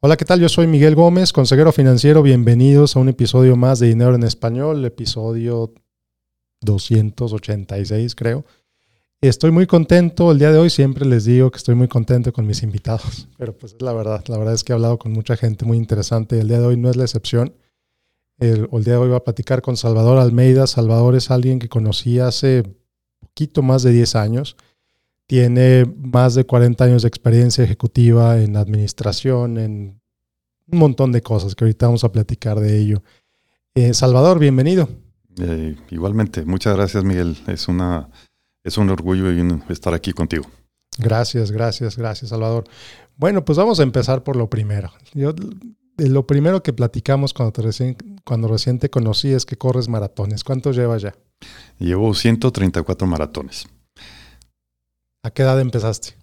Hola, ¿qué tal? Yo soy Miguel Gómez, consejero financiero. Bienvenidos a un episodio más de Dinero en Español, episodio 286 creo. Estoy muy contento el día de hoy, siempre les digo que estoy muy contento con mis invitados, pero pues es la verdad, la verdad es que he hablado con mucha gente muy interesante, el día de hoy no es la excepción. El, día de hoy voy a platicar con Salvador Almeida. Salvador es alguien que conocí hace poquito más de 10 años tiene más de 40 años de experiencia ejecutiva en administración, en un montón de cosas que ahorita vamos a platicar de ello. Eh, Salvador, bienvenido. Eh, igualmente, muchas gracias Miguel. Es, una, es un orgullo estar aquí contigo. Gracias, gracias, gracias Salvador. Bueno, pues vamos a empezar por lo primero. Yo, lo primero que platicamos cuando, te recién, cuando recién te conocí es que corres maratones. ¿Cuántos llevas ya? Llevo 134 maratones. ¿A qué edad empezaste?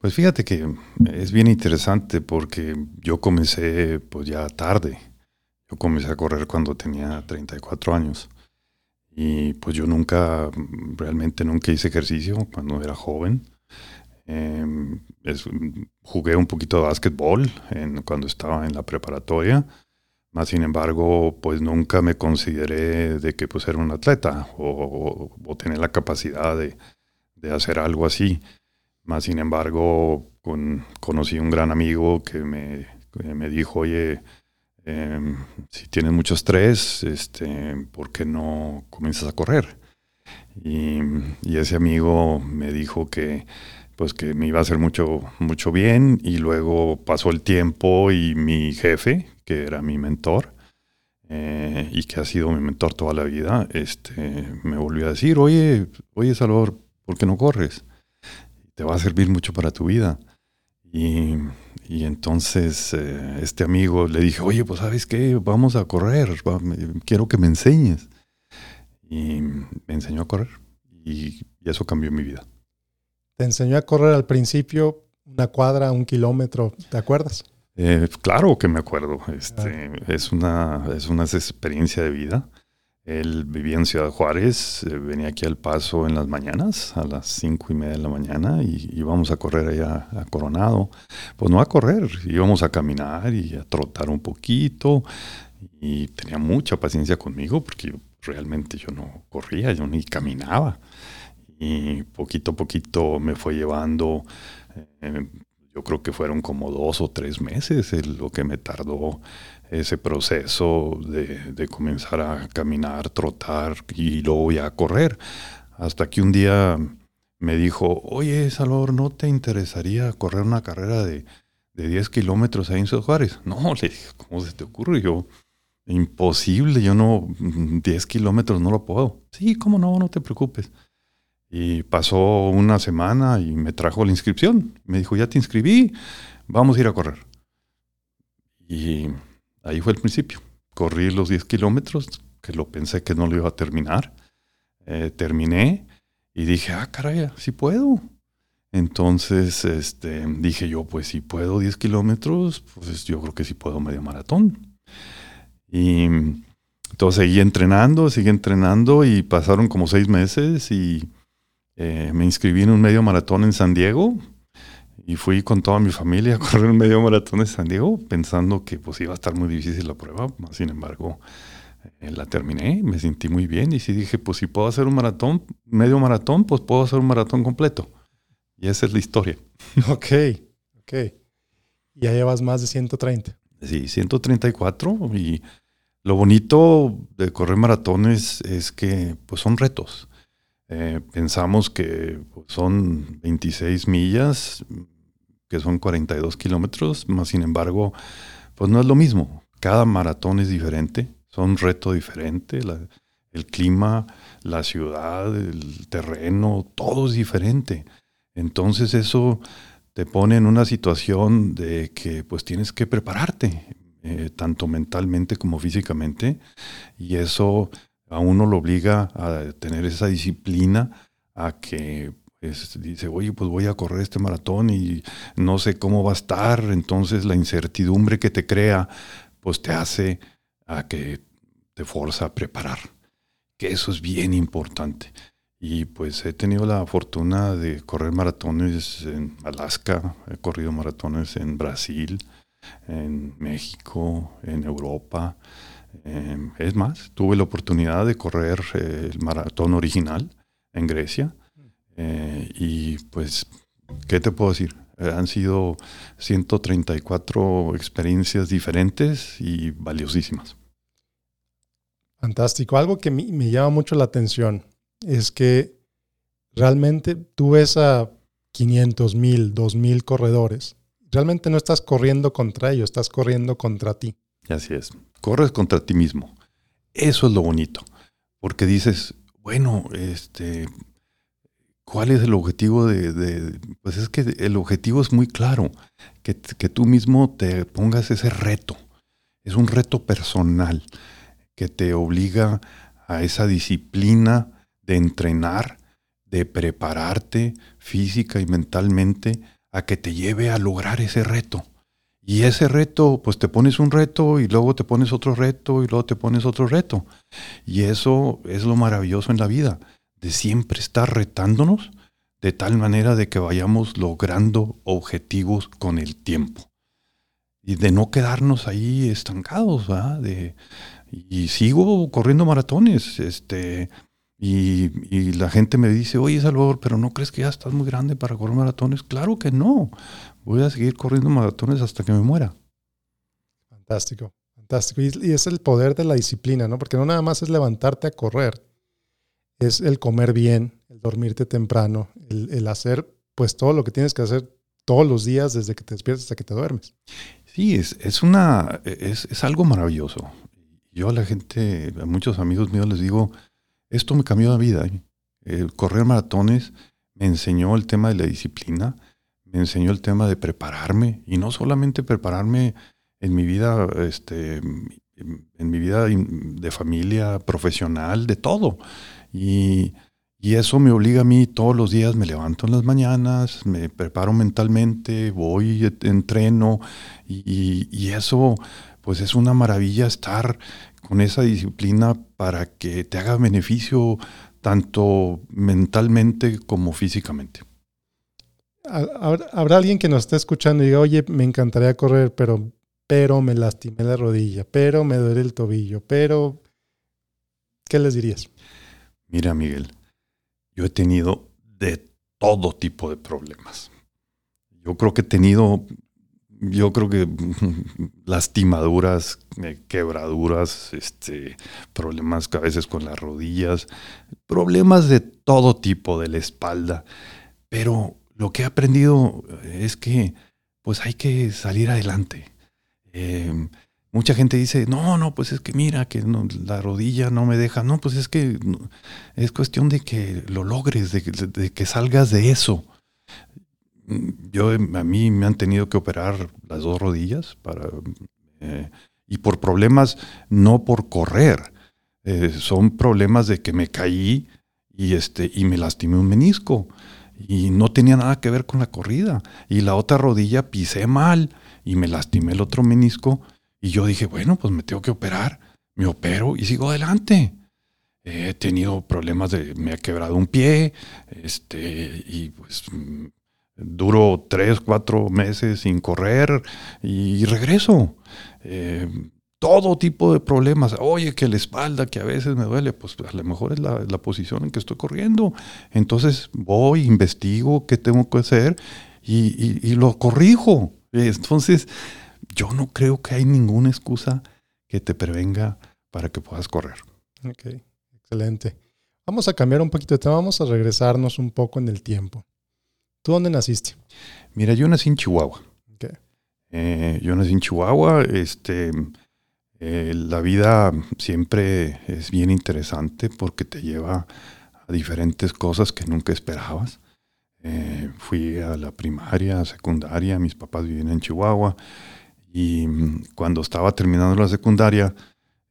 Pues fíjate que es bien interesante porque yo comencé pues ya tarde. Yo comencé a correr cuando tenía 34 años. Y pues yo nunca, realmente nunca hice ejercicio cuando era joven. Em, jugué un poquito de básquetbol en, cuando estaba en la preparatoria. Más sin embargo, pues nunca me consideré de que pues era un atleta o, o tener la capacidad de, de hacer algo así. Más sin embargo, con, conocí un gran amigo que me, me dijo, oye, em, si tienes mucho estrés, este, ¿por qué no comienzas a correr? Y, y, ese amigo me dijo que, pues que me iba a hacer mucho, mucho bien y luego pasó el tiempo y mi jefe, que era mi mentor, eh, y que ha sido mi mentor toda la vida, este, me volvió a decir, oye, oye Salvador, ¿por qué no corres? Te va a servir mucho para tu vida. Y, entonces eh, este amigo le dije, oye, pues sabes qué, vamos a correr, quiero que me enseñes. Y me enseñó a correr y, eso cambió mi vida. Te enseñó a correr al principio una cuadra, un kilómetro, ¿te acuerdas? Eh, claro que me acuerdo. Este, es, una, es una experiencia de vida. Él vivía en Ciudad Juárez, eh, venía aquí al paso en las mañanas, a las cinco y media de la mañana, y íbamos a correr allá a Coronado. Pues no a correr, íbamos a caminar y a trotar un poquito. Y tenía mucha paciencia conmigo porque realmente yo no corría, yo ni caminaba. Y poquito a poquito me fue llevando, eh, yo creo que fueron como dos o tres meses lo que me tardó ese proceso de, comenzar a caminar, trotar y luego ya correr. Hasta que un día me dijo, oye Salvador, ¿no te interesaría correr una carrera de, de 10 kilómetros ahí en Ciudad Juárez? No, le dije, ¿cómo se te ocurre? Yo, imposible, yo no, 10 kilómetros no lo puedo. Sí, ¿cómo no? No te preocupes. Y pasó una semana y me trajo la inscripción. Me dijo, ya te inscribí, vamos a ir a correr. Y Ahí fue el principio. Corrí los 10 kilómetros, que lo pensé que no lo iba a terminar. Eh, terminé y dije, ah, caray, sí puedo. Entonces este, dije yo, pues si puedo 10 kilómetros, pues yo creo que sí puedo medio maratón. Y entonces seguí entrenando, seguí entrenando y pasaron como seis meses y eh, me inscribí en un medio maratón en San Diego, y fui con toda mi familia a correr un medio maratón de San Diego, pensando que pues iba a estar muy difícil la prueba. Sin embargo, eh, la terminé, me sentí muy bien y sí dije, pues si puedo hacer un maratón, medio maratón, pues puedo hacer un maratón completo. Y esa es la historia. Ok, ok. Y ya llevas más de 130. Sí, 134 y lo bonito de correr maratones es que pues son retos. Eh, pensamos que pues, son 26 millas, que son 42 kilómetros, más sin embargo, pues no es lo mismo. Cada maratón es diferente, son reto diferente, el clima, la ciudad, el terreno, todo es diferente. Entonces eso te pone en una situación de que pues tienes que prepararte, eh, tanto mentalmente como físicamente, y eso a uno lo obliga a tener esa disciplina, a que dice, oye, pues voy a correr este maratón y no sé cómo va a estar, entonces la incertidumbre que te crea, pues te hace a que te forza a preparar, que eso es bien importante. Y pues he tenido la fortuna de correr maratones en Alaska, he corrido maratones en Brasil, en México, en Europa. Em, es más, tuve la oportunidad de correr eh, el maratón original en Grecia. Eh, y pues, ¿qué te puedo decir? Eh, han sido 134 experiencias diferentes y valiosísimas. Fantástico. Algo que me llama mucho la atención es que realmente tú ves a 500 mil, 2 mil corredores. Realmente no estás corriendo contra ellos, estás corriendo contra ti. Así es. Corres contra ti mismo. Eso es lo bonito. Porque dices, bueno, este, ¿cuál es el objetivo de, Pues es que el objetivo es muy claro, que, que tú mismo te pongas ese reto. Es un reto personal que te obliga a esa disciplina de entrenar, de prepararte física y mentalmente a que te lleve a lograr ese reto. Y ese reto, pues te pones un reto y luego te pones otro reto y luego te pones otro reto. Y eso es lo maravilloso en la vida, de siempre estar retándonos de tal manera de que vayamos logrando objetivos con el tiempo. Y de no quedarnos ahí estancados, ¿verdad? De, y sigo corriendo maratones. Este, y, la gente me dice, oye Salvador, pero ¿no crees que ya estás muy grande para correr maratones? Claro que no. Voy a seguir corriendo maratones hasta que me muera. Fantástico, fantástico. Y, es el poder de la disciplina, ¿no? Porque no nada más es levantarte a correr, es el comer bien, el dormirte temprano, el, hacer pues todo lo que tienes que hacer todos los días desde que te despiertas hasta que te duermes. Sí, es, es una, es, es algo maravilloso. Yo a la gente, a muchos amigos míos les digo, esto me cambió la vida. ¿eh? El correr maratones me enseñó el tema de la disciplina, enseñó el tema de prepararme y no solamente prepararme en mi vida, este, en mi vida de familia, profesional, de todo. Y, eso me obliga a mí todos los días, me levanto en las mañanas, me preparo mentalmente, voy, entreno y, y eso pues es una maravilla estar con esa disciplina para que te haga beneficio tanto mentalmente como físicamente. Habrá alguien que nos esté escuchando y diga, oye, me encantaría correr, pero, pero me lastimé la rodilla, pero me duele el tobillo, pero... ¿Qué les dirías? Mira, Miguel, yo he tenido de todo tipo de problemas. Yo creo que he tenido yo creo que lastimaduras, eh, quebraduras, este, problemas a veces con las rodillas, problemas de todo tipo de la espalda. Pero lo que he aprendido es que pues hay que salir adelante. Em, mucha gente dice, no, no, pues es que mira, que la rodilla no me deja. No, pues es que es cuestión de que lo logres, de que salgas de eso yo a mí me han tenido que operar las dos rodillas para eh, y por problemas no por correr eh, son problemas de que me caí y este y me lastimé un menisco y no tenía nada que ver con la corrida y la otra rodilla pisé mal y me lastimé el otro menisco y yo dije bueno pues me tengo que operar me opero y sigo adelante he tenido problemas de me ha quebrado un pie este y pues Duro tres, cuatro meses sin correr y regreso. Eh, todo tipo de problemas. Oye, que la espalda, que a veces me duele, pues a lo mejor es la, posición en que estoy corriendo. Entonces voy, investigo qué tengo que hacer y, lo corrijo. Entonces, yo no creo que hay ninguna excusa que te prevenga para que puedas correr. Ok, excelente. Vamos a cambiar un poquito de tema, vamos a regresarnos un poco en el tiempo. ¿Tú dónde naciste? Mira, yo nací en Chihuahua. Eh, yo nací en Chihuahua. Este, eh, la vida siempre es bien interesante porque te lleva a diferentes cosas que nunca esperabas. Eh, fui a la primaria, secundaria, mis papás vivían en Chihuahua y mm, cuando estaba terminando la secundaria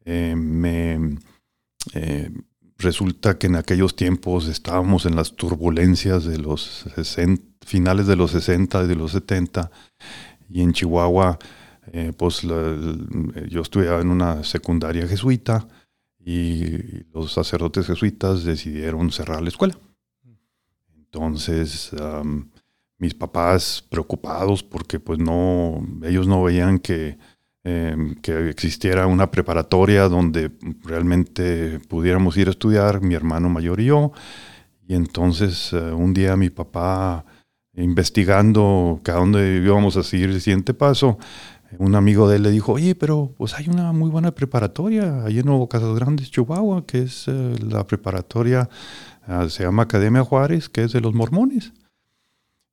me resulta que en aquellos tiempos estábamos en las turbulencias de los finales de los 60 y de los 70 y en Chihuahua eh, pues yo estudiaba en una secundaria jesuita y los sacerdotes jesuitas decidieron cerrar la escuela. Entonces mis papás preocupados porque pues no, ellos no veían que, em, que existiera una preparatoria donde realmente pudiéramos ir a estudiar, mi hermano mayor y yo. Y entonces eh, un día mi papá, investigando a dónde íbamos a seguir el siguiente paso, un amigo de él le dijo, oye, pero pues hay una muy buena preparatoria ahí en Nuevo Casas Grandes, Chihuahua, que es eh, la preparatoria, ah, se llama Academia Juárez, que es de los mormones.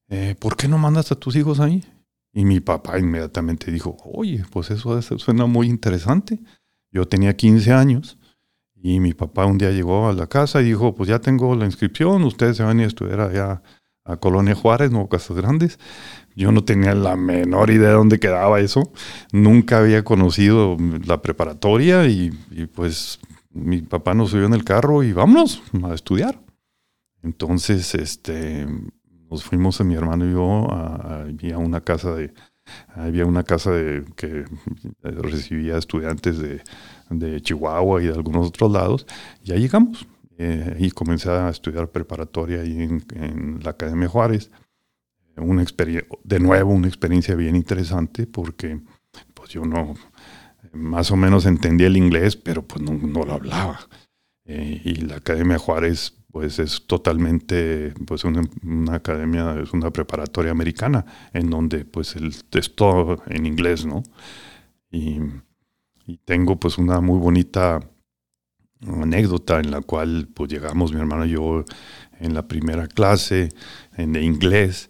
Eh, ¿Por qué no mandas a tus hijos ahí? Y mi papá inmediatamente dijo, oye, pues eso, eso suena muy interesante. Yo tenía 15 años y mi papá un día llegó a la casa y dijo, pues ya tengo la inscripción, ustedes se van a estudiar allá a Colonia Juárez, Nuevo Casas Grandes. Yo no tenía la menor idea de dónde quedaba eso. Nunca había conocido la preparatoria y, pues mi papá nos subió en el carro y vámonos a estudiar. Entonces, este, nos fuimos mi hermano y yo a, a una casa de, había una casa de, que recibía estudiantes de, Chihuahua y de algunos otros lados, y ahí llegamos. Eh, y comencé a estudiar preparatoria ahí en, la Academia Juárez. Una de nuevo, una experiencia bien interesante porque pues yo no, más o menos entendía el inglés, pero pues no, no lo hablaba. Eh, y la Academia Juárez pues es totalmente pues una, una, academia, es una preparatoria americana en donde pues el, es todo en inglés, ¿no? Y, y tengo pues una muy bonita anécdota en la cual pues llegamos mi hermano y yo en la primera clase en inglés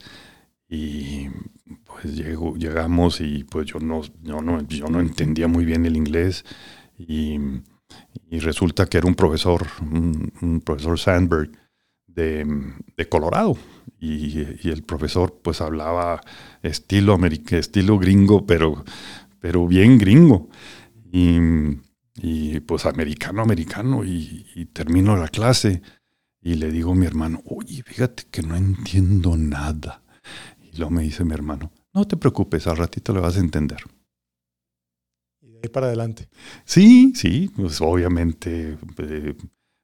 y pues llego, llegamos y pues yo no, yo no, yo no entendía muy bien el inglés y, y resulta que era un profesor, un, profesor Sandberg de, de Colorado. Y, y, el profesor pues hablaba estilo, estilo gringo pero, pero bien gringo. Y y pues americano, americano, y, termino la clase y le digo a mi hermano, oye, fíjate que no entiendo nada. Y luego me dice mi hermano, no te preocupes, al ratito le vas a entender. Y de ahí para adelante. Sí, sí, pues obviamente eh,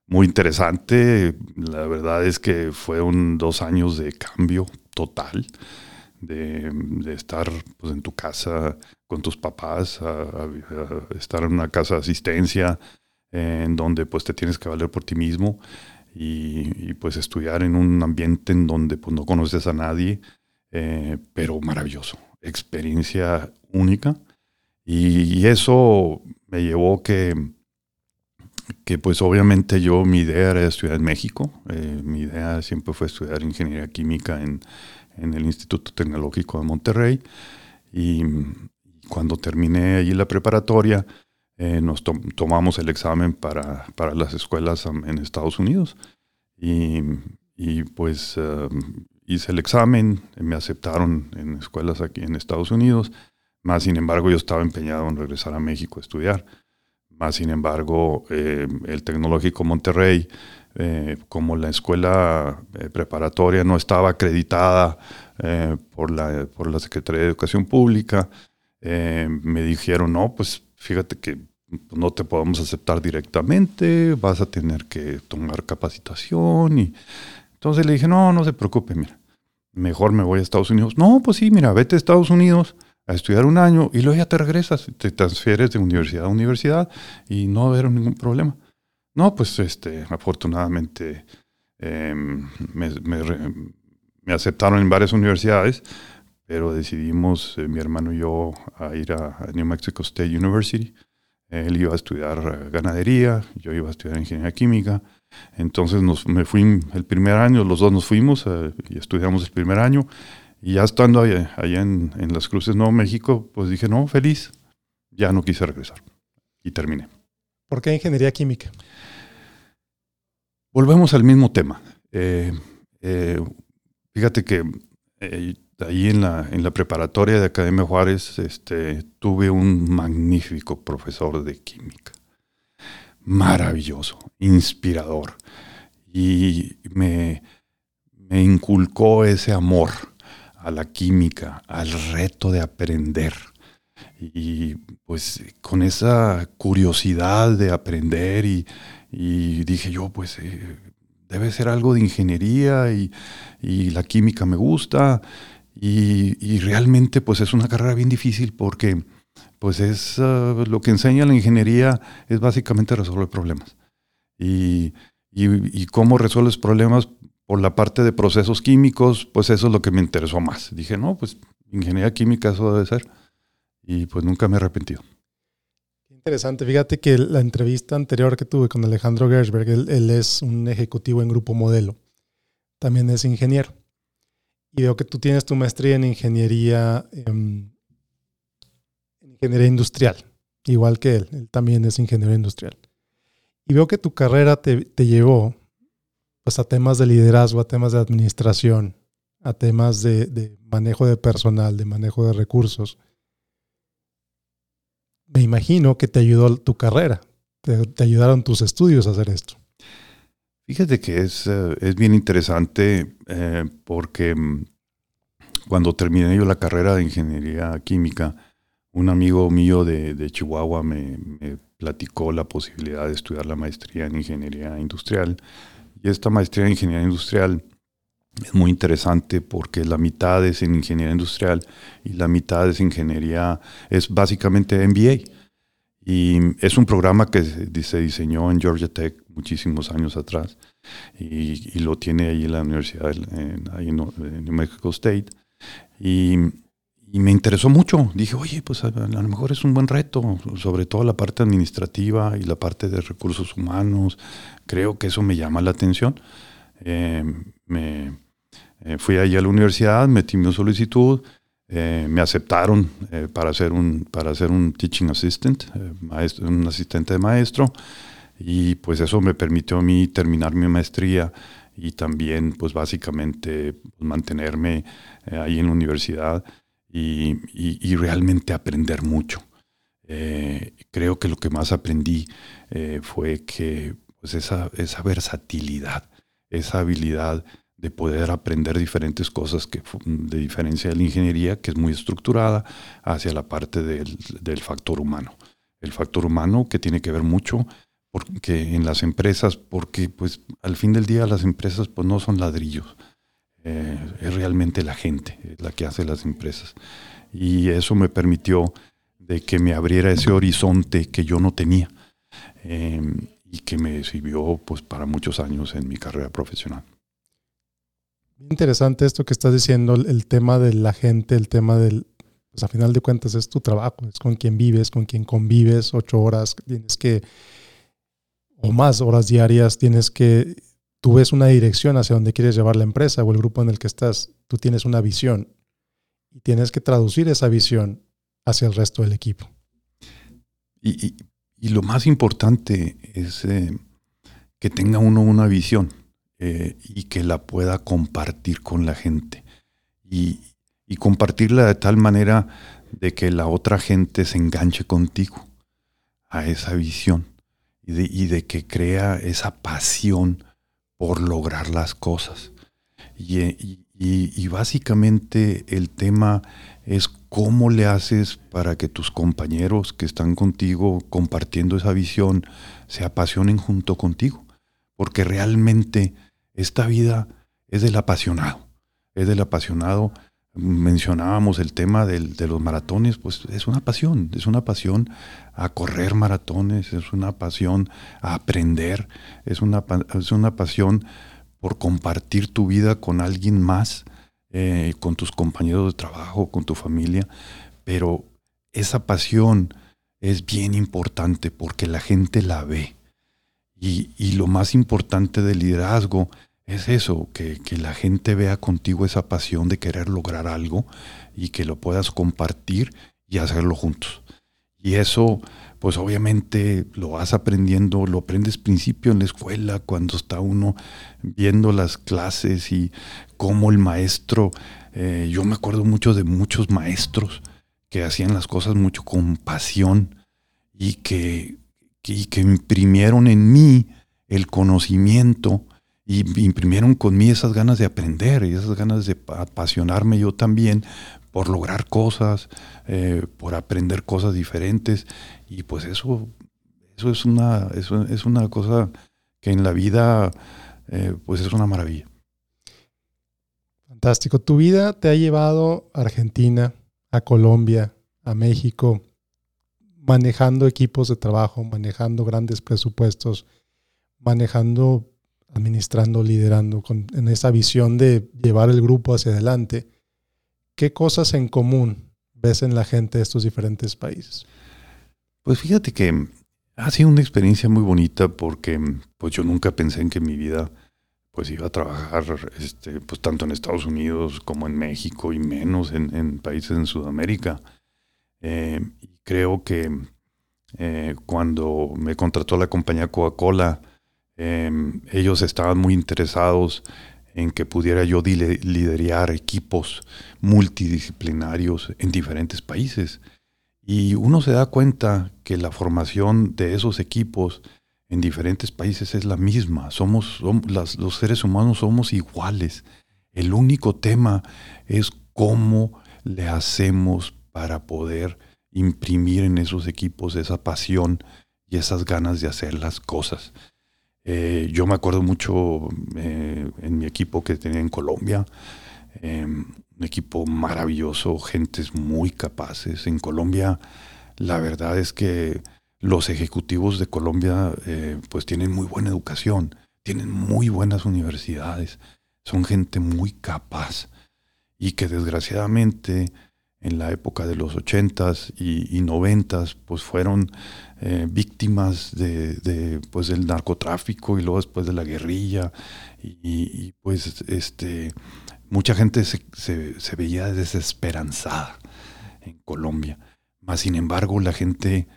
muy interesante. La verdad es que fueron dos años de cambio total de, estar pues, en tu casa con tus papás, a, estar en una casa de asistencia en donde pues te tienes que valer por ti mismo y, pues estudiar en un ambiente en donde pues no conoces a nadie, eh, pero maravilloso, experiencia única. Y, eso me llevó que que pues obviamente yo mi idea era estudiar en México, eh, mi idea siempre fue estudiar ingeniería química en, en el Instituto Tecnológico de Monterrey. Y cuando terminé allí la preparatoria, eh, nos tomamos el examen para, para, las escuelas en Estados Unidos. Y, y pues eh, hice el examen, me aceptaron en escuelas aquí en Estados Unidos. Más sin embargo, yo estaba empeñado en regresar a México a estudiar. Más sin embargo, eh, el Tecnológico Monterrey eh, como la escuela eh, preparatoria no estaba acreditada eh, por, la, por la Secretaría de Educación Pública, me dijeron, no, pues fíjate que no te podemos aceptar directamente, vas a tener que tomar capacitación. Y entonces le dije, no, no se preocupe, mira, mejor me voy a Estados Unidos. No, pues sí, mira, vete a Estados Unidos a estudiar un año y luego ya te regresas, te transfieres de universidad a universidad y no va a haber ningún problema. No, pues este, afortunadamente em, me, aceptaron en varias universidades, pero decidimos, eh, mi hermano y yo, ir a, New Mexico State University. Él iba a estudiar eh, ganadería, yo iba a estudiar ingeniería química. Entonces nos, me fui el primer año, los dos nos fuimos eh, y estudiamos el primer año. Y ya estando allá, en, en, Las Cruces, Nuevo México, pues dije, no, feliz, ya no quise regresar. Y terminé. ¿Por qué ingeniería química? Volvemos al mismo tema. Eh, eh, fíjate que eh, ahí en la, en la preparatoria de Academia Juárez este, tuve un magnífico profesor de química. Maravilloso, inspirador. Y me, me inculcó ese amor a la química, al reto de aprender. Y pues con esa curiosidad de aprender y, y dije yo, pues eh, debe ser algo de ingeniería y, la química me gusta y, realmente pues es una carrera bien difícil porque pues es ah, lo que enseña la ingeniería es básicamente resolver problemas. Y, y, cómo resuelves problemas por la parte de procesos químicos, pues eso es lo que me interesó más. Dije, no, pues ingeniería química eso debe ser. Y pues nunca me he arrepentido. Interesante, fíjate que la entrevista anterior que tuve con Alejandro Gersberg, él, es un ejecutivo en Grupo Modelo, también es ingeniero. Y veo que tú tienes tu maestría en ingeniería, em, ingeniería industrial, igual que él, él también es ingeniero industrial. Y veo que tu carrera te, llevó pues, a temas de liderazgo, a temas de administración, a temas de, manejo de personal, de manejo de recursos. Me imagino que te ayudó tu carrera, te, ayudaron tus estudios a hacer esto. Fíjate que es, eh, es bien interesante eh, porque mm, cuando terminé yo la carrera de ingeniería química, un amigo mío de, Chihuahua me, platicó la posibilidad de estudiar la maestría en ingeniería industrial. Y esta maestría en ingeniería industrial es muy interesante porque la mitad es en ingeniería industrial y la mitad es ingeniería, es básicamente MBA. Y es un programa que se diseñó en Georgia Tech muchísimos años atrás y, lo tiene ahí la universidad, en, ahí en New Mexico State. Y y me interesó mucho. Dije, oye, pues a, lo mejor es un buen reto, sobre todo la parte administrativa y la parte de recursos humanos. Creo que eso me llama la atención. Eh, me, eh, fui allí a la universidad, metí mi solicitud, eh, me aceptaron para, hacer un, para hacer un teaching assistant, maestro, un asistente de maestro, y pues eso me permitió a mí terminar mi maestría y también pues básicamente pues, mantenerme ahí en la universidad y, realmente aprender mucho. Eh, creo que lo que más aprendí eh, fue que pues esa, esa versatilidad, esa habilidad de poder aprender diferentes cosas que de diferencia de la ingeniería, que es muy estructurada, hacia la parte del, del, factor humano. El factor humano que tiene que ver mucho porque en las empresas, porque pues al fin del día las empresas pues no son ladrillos, eh, es realmente la gente la que hace las empresas. Y eso me permitió de que me abriera ese horizonte que yo no tenía em, y que me sirvió pues, para muchos años en mi carrera profesional. Interesante esto que estás diciendo, el tema de la gente, el tema del, pues a final de cuentas es tu trabajo, es con quien vives, con quien convives ocho horas, tienes que, o más horas diarias, tienes que tú ves una dirección hacia donde quieres llevar la empresa o el grupo en el que estás, tú tienes una visión y tienes que traducir esa visión hacia el resto del equipo. Y, lo más importante es eh, que tenga uno una visión eh, y que la pueda compartir con la gente y, compartirla de tal manera de que la otra gente se enganche contigo a esa visión y de, y de que crea esa pasión por lograr las cosas. Y, básicamente el tema es cómo le haces para que tus compañeros que están contigo compartiendo esa visión se apasionen junto contigo. Porque realmente esta vida es del apasionado. Es del apasionado. Mencionábamos el tema de los maratones, pues es una pasión, es una pasión a correr maratones, es una pasión a aprender, es una, es una pasión por compartir tu vida con alguien más, eh, con tus compañeros de trabajo, con tu familia, pero esa pasión es bien importante porque la gente la ve. Y, y lo más importante del liderazgo es eso, que, que, la gente vea contigo esa pasión de querer lograr algo y que lo puedas compartir y hacerlo juntos. Y eso, pues obviamente lo vas aprendiendo, lo aprendes principio en la escuela, cuando está uno viendo las clases y cómo el maestro, eh, yo me acuerdo mucho de muchos maestros que hacían las cosas mucho con pasión y que, que imprimieron en mí el conocimiento y imprimieron con mí esas ganas de aprender y esas ganas de apasionarme yo también por lograr cosas, eh, por aprender cosas diferentes. Y pues eso, eso es una, eso es una cosa que en la vida eh, pues es una maravilla. Fantástico. Tu vida te ha llevado a Argentina, a Colombia, a México, manejando equipos de trabajo, manejando grandes presupuestos, manejando, administrando, liderando, con, en esa visión de llevar el grupo hacia adelante. ¿Qué cosas en común ves en la gente de estos diferentes países? Pues fíjate que ha sido una experiencia muy bonita porque pues yo nunca pensé en que mi vida pues iba a trabajar este, pues tanto en Estados Unidos como en México y menos en, países en Sudamérica. Eh, creo que eh, cuando me contrató la compañía Coca-Cola, em, ellos estaban muy interesados en que pudiera yo liderar equipos multidisciplinarios en diferentes países. Y uno se da cuenta que la formación de esos equipos en diferentes países es la misma. Somos, los seres humanos somos iguales. El único tema es cómo le hacemos para poder imprimir en esos equipos esa pasión y esas ganas de hacer las cosas. Eh, yo me acuerdo mucho eh, en mi equipo que tenía en Colombia, em, un equipo maravilloso, gentes muy capaces. En Colombia, la verdad es que los ejecutivos de Colombia eh, pues tienen muy buena educación, tienen muy buenas universidades, son gente muy capaz y que desgraciadamente en la época de los ochentas y, noventas pues fueron eh, víctimas de, pues del narcotráfico y luego después de la guerrilla y, pues este mucha gente se, se, veía desesperanzada en Colombia. Mas sin embargo la gente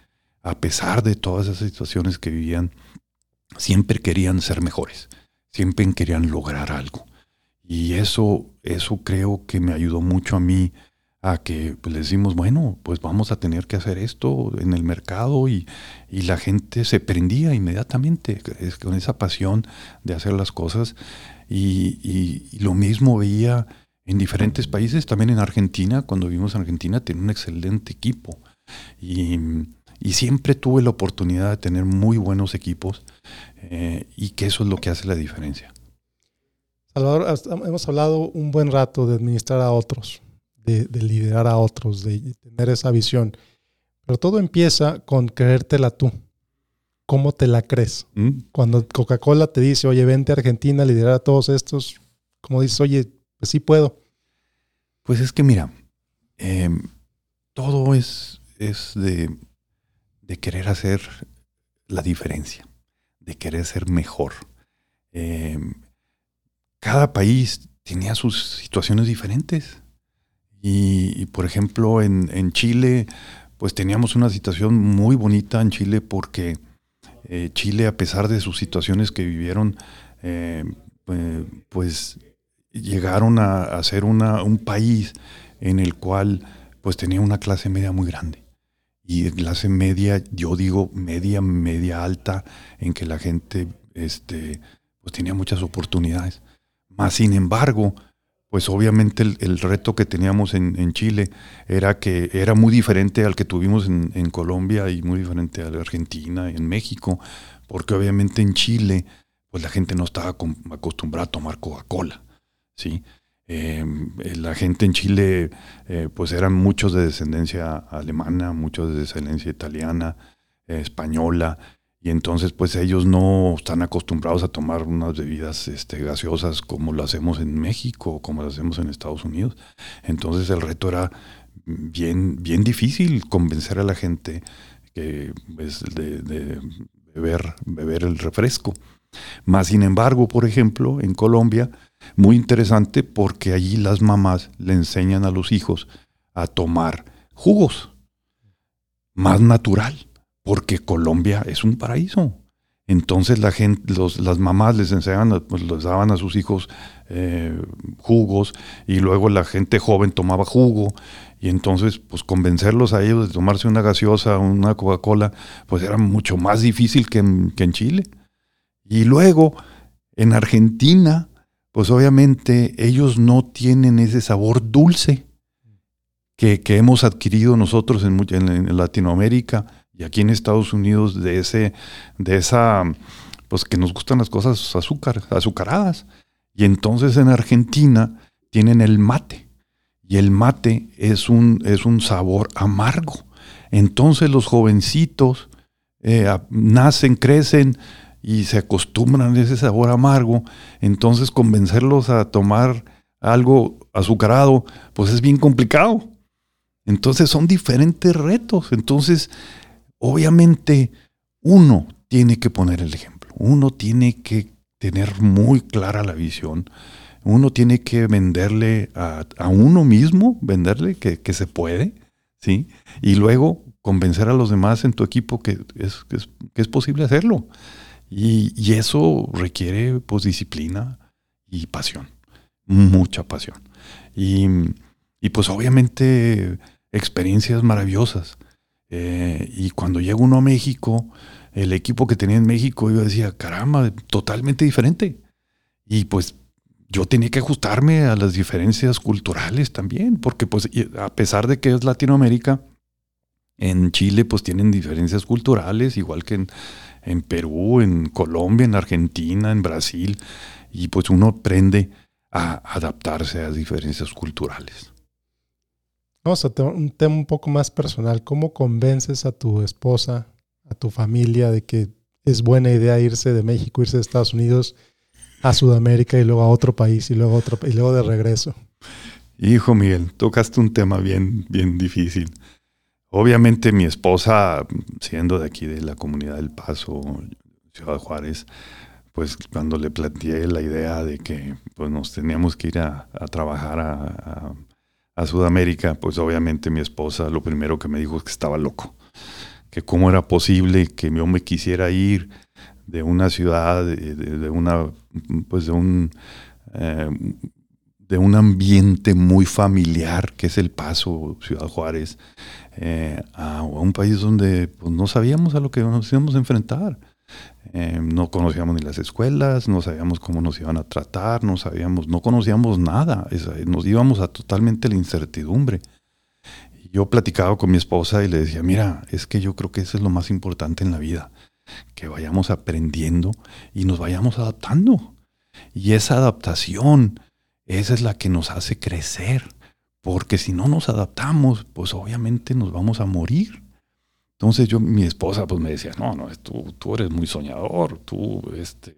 a pesar de todas esas situaciones que vivían, siempre querían ser mejores, siempre querían lograr algo. Y eso, eso creo que me ayudó mucho a mí a que pues, les decimos, bueno, pues vamos a tener que hacer esto en el mercado y, la gente se prendía inmediatamente con esa pasión de hacer las cosas. Y, y, lo mismo veía en diferentes países, también en Argentina, cuando vivimos en Argentina, tenía un excelente equipo. Y y siempre tuve la oportunidad de tener muy buenos equipos eh, y que eso es lo que hace la diferencia. Salvador, hemos hablado un buen rato de administrar a otros, de, liderar a otros, de tener esa visión. Pero todo empieza con creértela tú. ¿Cómo te la crees? Mm. Cuando Coca-Cola te dice, oye, vente a Argentina a liderar a todos estos, como dices, oye, pues sí puedo. Pues es que mira, em, todo es, es de, de querer hacer la diferencia, de querer ser mejor. Em, cada país tenía sus situaciones diferentes. Y, por ejemplo, en, Chile, pues teníamos una situación muy bonita en Chile porque eh, Chile, a pesar de sus situaciones que vivieron, em, eh, pues llegaron a, a ser una, un país en el cual pues tenía una clase media muy grande y clase media, yo digo media, media alta, en que la gente este, pues tenía muchas oportunidades. Más sin embargo, pues obviamente el, reto que teníamos en, Chile era que era muy diferente al que tuvimos en, en Colombia y muy diferente a la Argentina y en México, porque obviamente en Chile pues la gente no estaba acostumbrada a tomar Coca-Cola, ¿sí? Em, eh, la gente en Chile, eh, pues eran muchos de descendencia alemana, muchos de descendencia italiana, eh, española, y entonces pues ellos no están acostumbrados a tomar unas bebidas este, gaseosas como lo hacemos en México, como lo hacemos en Estados Unidos. Entonces el reto era bien, bien difícil convencer a la gente que, pues, de, de beber, beber el refresco. Más sin embargo, por ejemplo, en Colombia, muy interesante porque allí las mamás le enseñan a los hijos a tomar jugos más natural, porque Colombia es un paraíso. Entonces la gente, las mamás les enseñaban, pues les daban a sus hijos eh, jugos y luego la gente joven tomaba jugo y entonces pues convencerlos a ellos de tomarse una gaseosa, una Coca-Cola, pues era mucho más difícil que que en Chile. Y luego en Argentina pues obviamente ellos no tienen ese sabor dulce que, hemos adquirido nosotros en, en, Latinoamérica y aquí en Estados Unidos de, ese, de esa pues que nos gustan las cosas azúcar, azucaradas. Y entonces en Argentina tienen el mate. Y el mate es un, es un sabor amargo. Entonces los jovencitos eh, nacen, crecen y se acostumbran a ese sabor amargo. Entonces convencerlos a tomar algo azucarado, pues es bien complicado. Entonces son diferentes retos. Entonces, obviamente, uno tiene que poner el ejemplo. Uno tiene que tener muy clara la visión. Uno tiene que venderle a, uno mismo, venderle que, se puede, ¿sí? Y luego convencer a los demás en tu equipo que es, que es, posible hacerlo. Y, y, eso requiere pues disciplina y pasión, mucha pasión. Y, y pues obviamente experiencias maravillosas. Eh, y cuando llega uno a México, el equipo que tenía en México, yo decía, caramba, totalmente diferente. Y pues yo tenía que ajustarme a las diferencias culturales también, porque pues a pesar de que es Latinoamérica, en Chile pues tienen diferencias culturales, igual que en, en Perú, en Colombia, en Argentina, en Brasil, y pues uno aprende a adaptarse a diferencias culturales. Vamos a un tema un poco más personal. ¿Cómo convences a tu esposa, a tu familia de que es buena idea irse de México, irse de Estados Unidos a Sudamérica y luego a otro país y luego otro y luego de regreso? Hijo Miguel, tocaste un tema bien, bien difícil. Obviamente mi esposa, siendo de aquí de la comunidad del Paso, Ciudad Juárez, pues cuando le planteé la idea de que pues, nos teníamos que ir a, trabajar a, Sudamérica, pues obviamente mi esposa lo primero que me dijo es que estaba loco, que cómo era posible que yo me quisiera ir de una ciudad, de, una, pues de un, eh, de un ambiente muy familiar que es El Paso, Ciudad Juárez, eh, a, un país donde pues, no sabíamos a lo que nos íbamos a enfrentar. Em, no conocíamos ni las escuelas, no sabíamos cómo nos iban a tratar, no sabíamos, no conocíamos nada, nos íbamos a totalmente la incertidumbre. Yo platicaba con mi esposa y le decía, mira, es que yo creo que eso es lo más importante en la vida, que vayamos aprendiendo y nos vayamos adaptando. Y esa adaptación, esa es la que nos hace crecer, porque si no nos adaptamos, pues obviamente nos vamos a morir. Entonces yo, mi esposa pues me decía, no, no, tú, tú eres muy soñador, tú, este,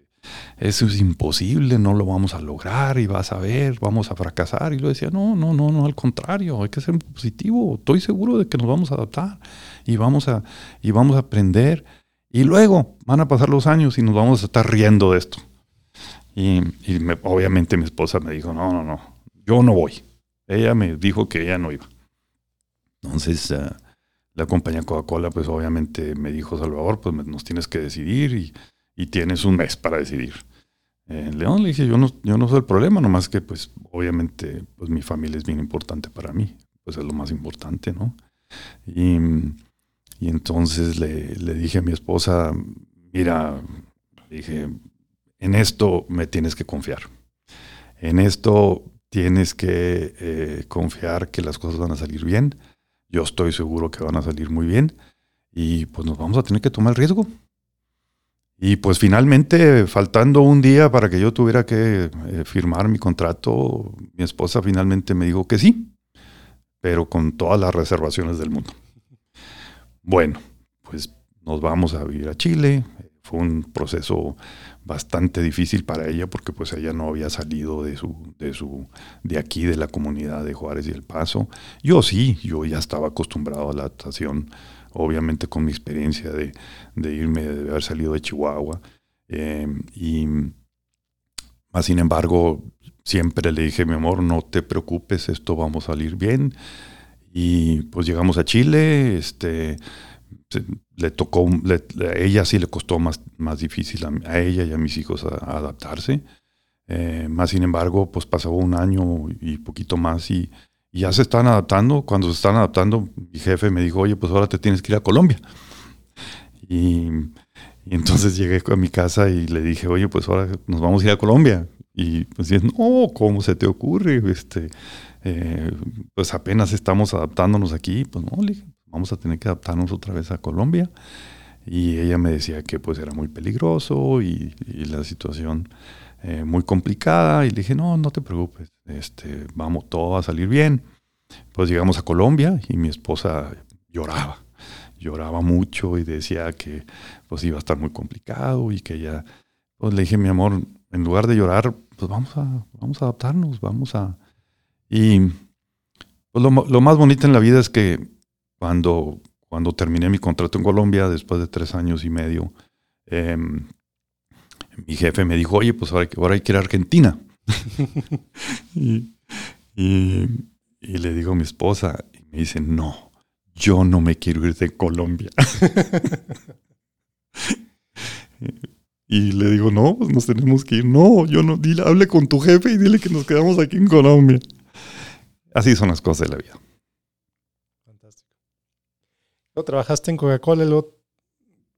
eso es imposible, no lo vamos a lograr y vas a ver, vamos a fracasar. Y yo decía, no, no, no, no, al contrario, hay que ser positivo, estoy seguro de que nos vamos a adaptar y vamos a, y vamos a aprender. Y luego van a pasar los años y nos vamos a estar riendo de esto. Y, obviamente mi esposa me dijo, no, no, no, yo no voy. Ella me dijo que ella no iba. Entonces, uh, la compañía Coca-Cola, pues obviamente me dijo, Salvador, pues nos tienes que decidir y, tienes un mes para decidir. En León le dije, yo no, yo no soy el problema, nomás que pues obviamente pues mi familia es bien importante para mí, pues es lo más importante, ¿no? Y, entonces le, dije a mi esposa, mira, dije, en esto me tienes que confiar. En esto tienes que eh, confiar que las cosas van a salir bien yo estoy seguro que van a salir muy bien y pues nos vamos a tener que tomar el riesgo. Y pues finalmente, faltando un día para que yo tuviera que eh, firmar mi contrato, mi esposa finalmente me dijo que sí, pero con todas las reservaciones del mundo. Bueno, pues nos vamos a vivir a Chile. Fue un proceso bastante difícil para ella porque pues ella no había salido de su de su de aquí de la comunidad de Juárez y El Paso. Yo sí, yo ya estaba acostumbrado a la adaptación, obviamente con mi experiencia de, irme de haber salido de Chihuahua em, y más sin embargo siempre le dije mi amor no te preocupes esto vamos a salir bien y pues llegamos a Chile este le tocó, a ella sí le costó más, más difícil a, ella y a mis hijos adaptarse. Eh, más sin embargo, pues pasó un año y poquito más y, ya se están adaptando. Cuando se están adaptando, mi jefe me dijo, oye, pues ahora te tienes que ir a Colombia. Y, entonces llegué a mi casa y le dije, oye, pues ahora nos vamos a ir a Colombia. Y pues no, ¿cómo se te ocurre? Este, eh, pues apenas estamos adaptándonos aquí. Pues no, le dije, vamos a tener que adaptarnos otra vez a Colombia. y ella me decía que pues era muy peligroso y, la situación eh, muy complicada y le dije, no, no te preocupes, este, vamos, todo va a salir bien. Pues llegamos a Colombia y mi esposa lloraba, lloraba mucho y decía que pues iba a estar muy complicado y que ella, pues le dije, mi amor, en lugar de llorar, pues vamos a, vamos a adaptarnos, vamos a... Y pues lo más bonito en la vida es que cuando cuando terminé mi contrato en Colombia, después de tres años y medio, em, mi jefe me dijo, oye, pues ahora, hay que ir a Argentina. y, le digo a mi esposa, y me dice, no, yo no me quiero ir de Colombia. y le digo, no, pues nos tenemos que ir. No, yo no, dile, hable con tu jefe y dile que nos quedamos aquí en Colombia. Así son las cosas de la vida trabajaste en Coca-Cola,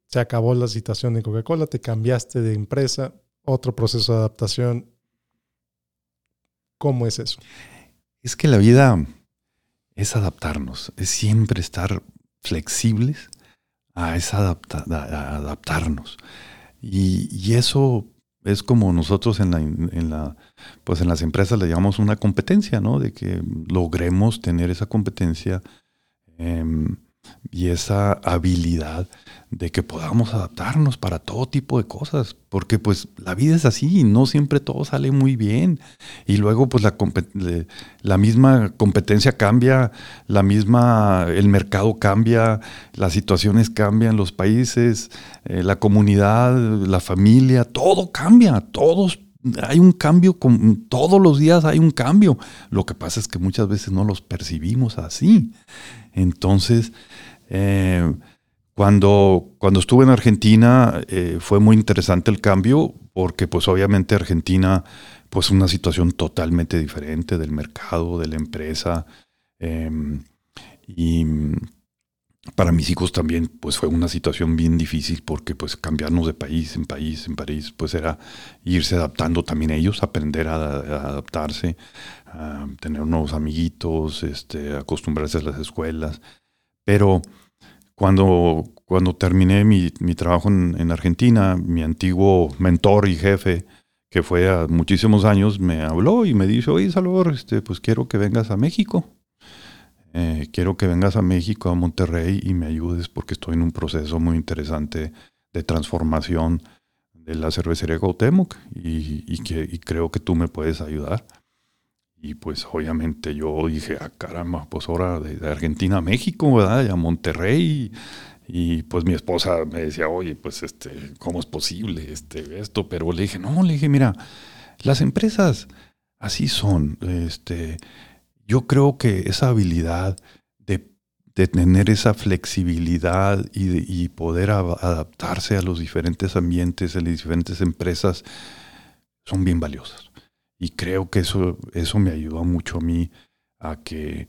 se acabó la situación de Coca-Cola, te cambiaste de empresa, otro proceso de adaptación. ¿Cómo es eso? Es que la vida es adaptarnos, es siempre estar flexibles a esa adaptarnos. Y, eso es como nosotros en la, en la, pues en las empresas le llamamos una competencia, ¿no? De que logremos tener esa competencia em, y esa habilidad de que podamos adaptarnos para todo tipo de cosas, porque pues la vida es así, no siempre todo sale muy bien. Y luego pues la, la misma competencia cambia, la misma, el mercado cambia, las situaciones cambian, los países, eh, la comunidad, la familia, todo cambia, todos hay un cambio, todos los días hay un cambio. Lo que pasa es que muchas veces no los percibimos así. Entonces, eh, cuando, cuando estuve en Argentina eh, fue muy interesante el cambio porque pues obviamente Argentina pues una situación totalmente diferente del mercado, de la empresa. Em, y para mis hijos también pues fue una situación bien difícil porque pues cambiarnos de país en país en país pues era irse adaptando también ellos, aprender a, adaptarse, a tener nuevos amiguitos, este, acostumbrarse a las escuelas. Pero cuando, cuando terminé mi, trabajo en, Argentina, mi antiguo mentor y jefe, que fue a muchísimos años, me habló y me dijo, oye Salvador, este, pues quiero que vengas a México. Eh, quiero que vengas a México, a Monterrey y me ayudes porque estoy en un proceso muy interesante de transformación de la cervecería Gautemoc y, que, y creo que tú me puedes ayudar. Y pues obviamente yo dije, ah, caramba, pues ahora de, Argentina a México, ¿verdad? Y a Monterrey. Y, pues mi esposa me decía, oye, pues este, ¿cómo es posible este, esto? Pero le dije, no, le dije, mira, las empresas así son. Este, yo creo que esa habilidad de, tener esa flexibilidad y, y poder adaptarse a los diferentes ambientes, a las diferentes empresas, son bien valiosas. Y creo que eso, eso me ayudó mucho a mí a que,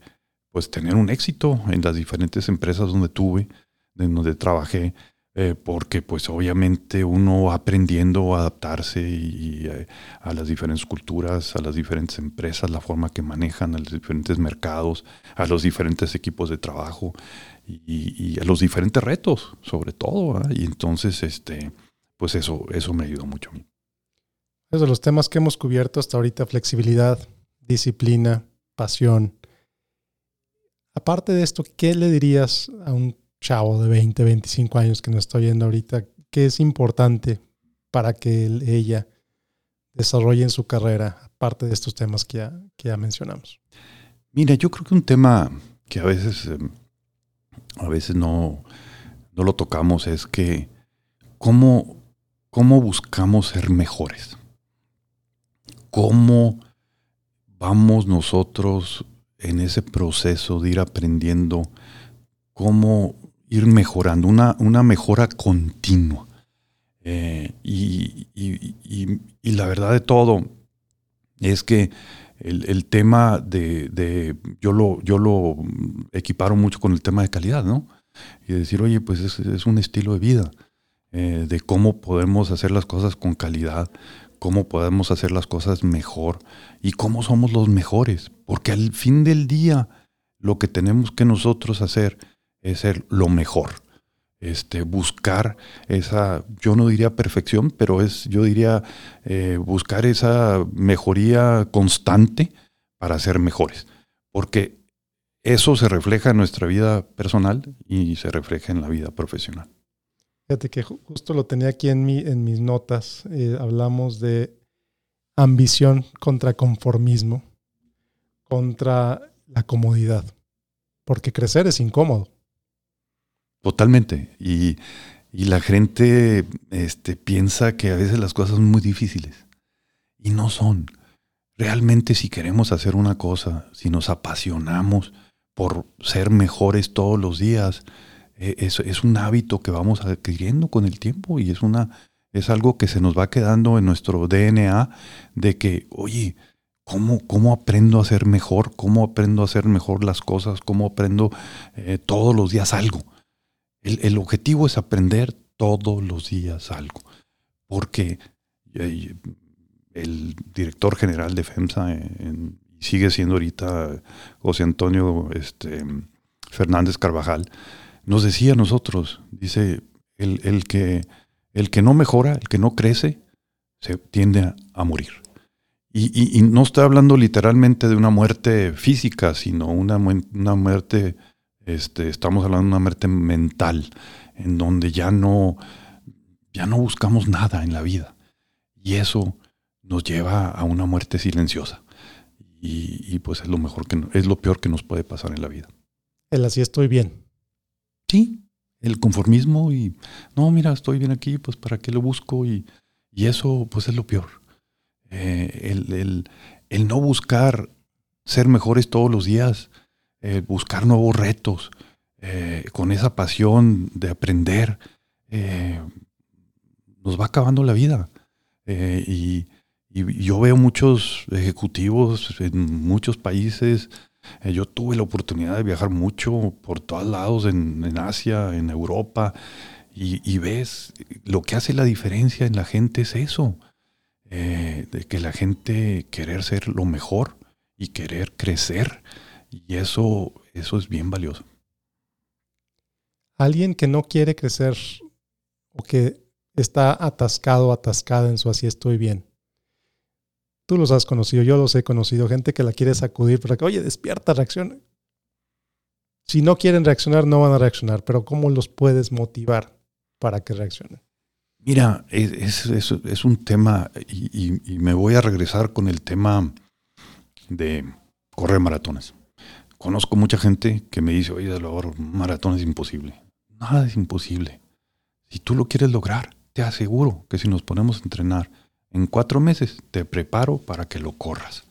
pues, tener un éxito en las diferentes empresas donde tuve, en donde trabajé, eh, porque pues obviamente uno aprendiendo a adaptarse eh, a las diferentes culturas, a las diferentes empresas, la forma que manejan, a los diferentes mercados, a los diferentes equipos de trabajo y, a los diferentes retos, sobre todo. Y entonces, este, pues eso, eso me ayudó mucho a mí. Es de los temas que hemos cubierto hasta ahorita, flexibilidad, disciplina, pasión. Aparte de esto, ¿qué le dirías a un chavo de 20, 25 años que nos está oyendo ahorita? ¿Qué es importante para que ella desarrolle en su carrera, aparte de estos temas que ya, que ya mencionamos? Mira, yo creo que un tema que a veces, em, a veces no, no lo tocamos es que cómo, cómo buscamos ser mejores cómo vamos nosotros en ese proceso de ir aprendiendo, cómo ir mejorando, una, una mejora continua. Eh, y, la verdad de todo es que el, tema de, yo, lo, yo lo equiparo mucho con el tema de calidad, ¿no? Y decir, oye, pues es, un estilo de vida, eh, de cómo podemos hacer las cosas con calidad, cómo podemos hacer las cosas mejor y cómo somos los mejores. Porque al fin del día lo que tenemos que nosotros hacer es ser lo mejor. este, buscar esa, yo no diría perfección, pero es, yo diría eh, buscar esa mejoría constante para ser mejores. Porque eso se refleja en nuestra vida personal y se refleja en la vida profesional. Fíjate que justo lo tenía aquí en, mi, en mis notas. Eh, hablamos de ambición contra conformismo, contra la comodidad, porque crecer es incómodo. Totalmente. Y, la gente este, piensa que a veces las cosas son muy difíciles y no son. Realmente si queremos hacer una cosa, si nos apasionamos por ser mejores todos los días, e, es, es, un hábito que vamos adquiriendo con el tiempo y es, una, es algo que se nos va quedando en nuestro DNA de que, oye, ¿cómo, cómo aprendo a ser mejor? ¿Cómo aprendo a hacer mejor las cosas? ¿Cómo aprendo eh, todos los días algo? El, el, objetivo es aprender todos los días algo, porque eh, el director general de FEMSA en, sigue siendo ahorita José Antonio este, Fernández Carvajal, nos decía a nosotros, dice, el, el, que, el que no mejora, el que no crece, se tiende a, morir. Y, y, no estoy hablando literalmente de una muerte física, sino una muerte, este, estamos hablando de una muerte mental, en donde ya no, ya no buscamos nada en la vida. Y eso nos lleva a una muerte silenciosa. Y, pues es lo mejor que es lo peor que nos puede pasar en la vida. El así estoy bien. Sí, el conformismo y no, mira, estoy bien aquí, pues para qué lo busco y, y eso pues es lo peor. Eh, el, el, el, no buscar ser mejores todos los días, buscar nuevos retos, eh, con esa pasión de aprender, eh, nos va acabando la vida. y, y yo veo muchos ejecutivos en muchos países. Eh, yo tuve la oportunidad de viajar mucho por todos lados, en, Asia, en Europa, y, ves lo que hace la diferencia en la gente es eso, eh, de que la gente querer ser lo mejor y querer crecer, y eso, eso es bien valioso. Alguien que no quiere crecer o que está atascado, atascada en su así estoy bien Tú los has conocido, yo los he conocido, gente que la quiere sacudir para que, oye, despierta, reacciona. Si no quieren reaccionar, no van a reaccionar, pero ¿cómo los puedes motivar para que reaccionen? Mira, es, es, un tema, y, me voy a regresar con el tema de correr maratones. Conozco mucha gente que me dice, oye, un maratón es imposible. Nada es imposible. Si tú lo quieres lograr, te aseguro que si nos ponemos a entrenar en cuatro meses te preparo para que lo corras.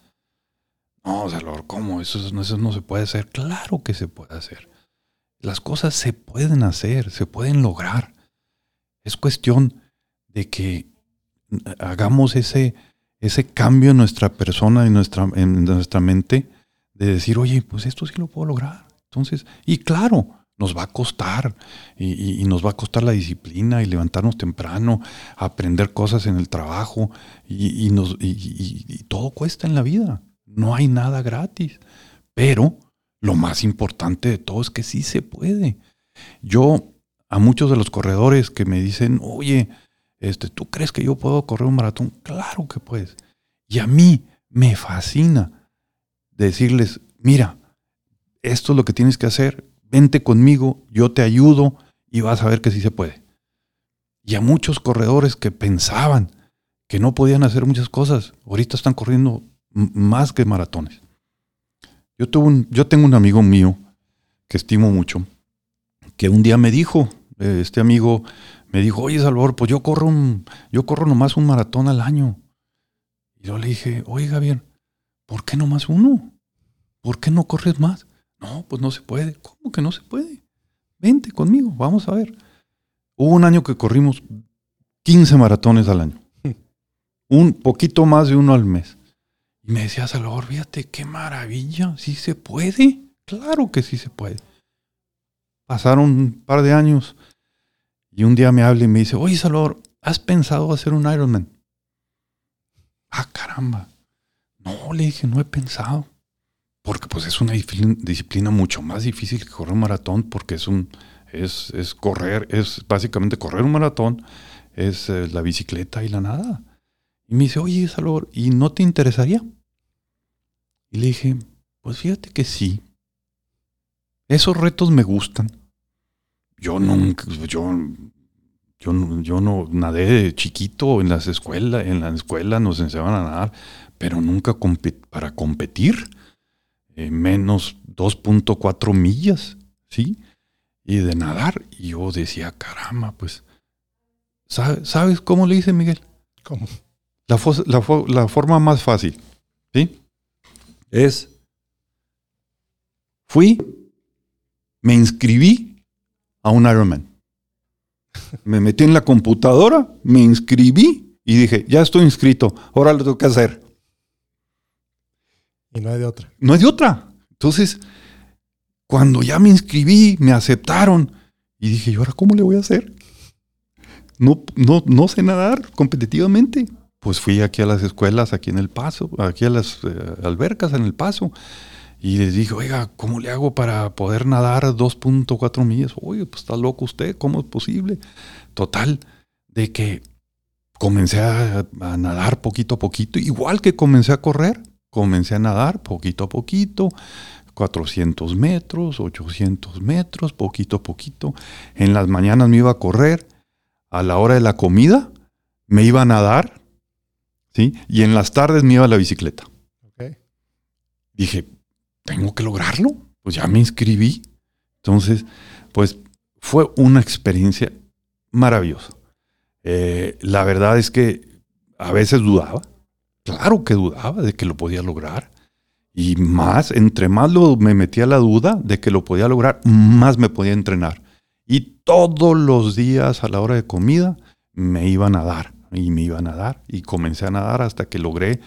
No, Salvador, ¿cómo? Eso, eso no se puede hacer. Claro que se puede hacer. Las cosas se pueden hacer, se pueden lograr. Es cuestión de que hagamos ese, ese cambio en nuestra persona, en nuestra, en nuestra mente, de decir, oye, pues esto sí lo puedo lograr. Entonces, y claro, nos va a costar y, nos va a costar la disciplina y levantarnos temprano, aprender cosas en el trabajo y, nos, y todo cuesta en la vida. No hay nada gratis. Pero lo más importante de todo es que sí se puede. Yo a muchos de los corredores que me dicen, oye, este, ¿tú crees que yo puedo correr un maratón? Claro que puedes. Y a mí me fascina decirles, mira, esto es lo que tienes que hacer, vente conmigo, yo te ayudo y vas a ver que sí se puede. Y a muchos corredores que pensaban que no podían hacer muchas cosas, ahorita están corriendo más que maratones. Yo, yo tengo un amigo mío que estimo mucho, que un día me dijo, eh, este amigo me dijo, oye Salvador, pues yo corro, un, yo corro nomás un maratón al año. Y yo le dije, oiga bien, ¿por qué nomás uno? ¿Por qué no corres más? No, pues no se puede. ¿Cómo que no se puede? Vente conmigo, vamos a ver. Hubo un año que corrimos 15 maratones al año. Un poquito más de uno al mes. Y me decía Salvador, fíjate qué maravilla, sí se puede. Claro que sí se puede. Pasaron un par de años y un día me habla y me dice, oye Salvador, ¿has pensado hacer un Ironman? Ah, caramba. No, le dije, no he pensado porque pues es una disciplina mucho más difícil que correr un maratón porque es un, es, es correr, es básicamente correr un maratón, es eh, la bicicleta y la nada. Y me dice, oye, Salvador, ¿y no te interesaría? Y le dije, pues fíjate que sí. Esos retos me gustan. Yo nunca, yo, yo, yo no nadé de chiquito en las escuelas, en la escuela nos enseñaban a nadar, pero nunca para competir. Eh, menos 2.4 millas, ¿sí? Y de nadar. Y yo decía, caramba, pues, ¿sabes cómo le dice Miguel? ¿Cómo? La, la, forma más fácil, ¿sí? Es, fui, me inscribí a un Ironman. Me metí en la computadora, me inscribí y dije, ya estoy inscrito, ahora lo tengo que hacer. Y no hay de otra. No hay de otra. Entonces, cuando ya me inscribí, me aceptaron y dije, ¿y ahora cómo le voy a hacer? No, no, no sé nadar competitivamente pues fui aquí a las escuelas, aquí en El Paso, aquí a las eh, albercas en El Paso, y les dije, oiga, ¿cómo le hago para poder nadar 2.4 millas? Oye, pues está loco usted, ¿cómo es posible? Total, de que comencé a, a, nadar poquito a poquito, igual que comencé a correr, comencé a nadar poquito a poquito, 400 metros, 800 metros, poquito a poquito. En las mañanas me iba a correr, a la hora de la comida me iba a nadar y en las tardes me iba a la bicicleta. Dije, tengo que lograrlo. Pues ya me inscribí. Entonces, pues fue una experiencia maravillosa. Eh, la verdad es que a veces dudaba. Claro que dudaba de que lo podía lograr. Y más, entre más lo, me metía la duda de que lo podía lograr, más me podía entrenar. Y todos los días a la hora de comida me iban a dar y me iba a nadar y comencé a nadar hasta que logré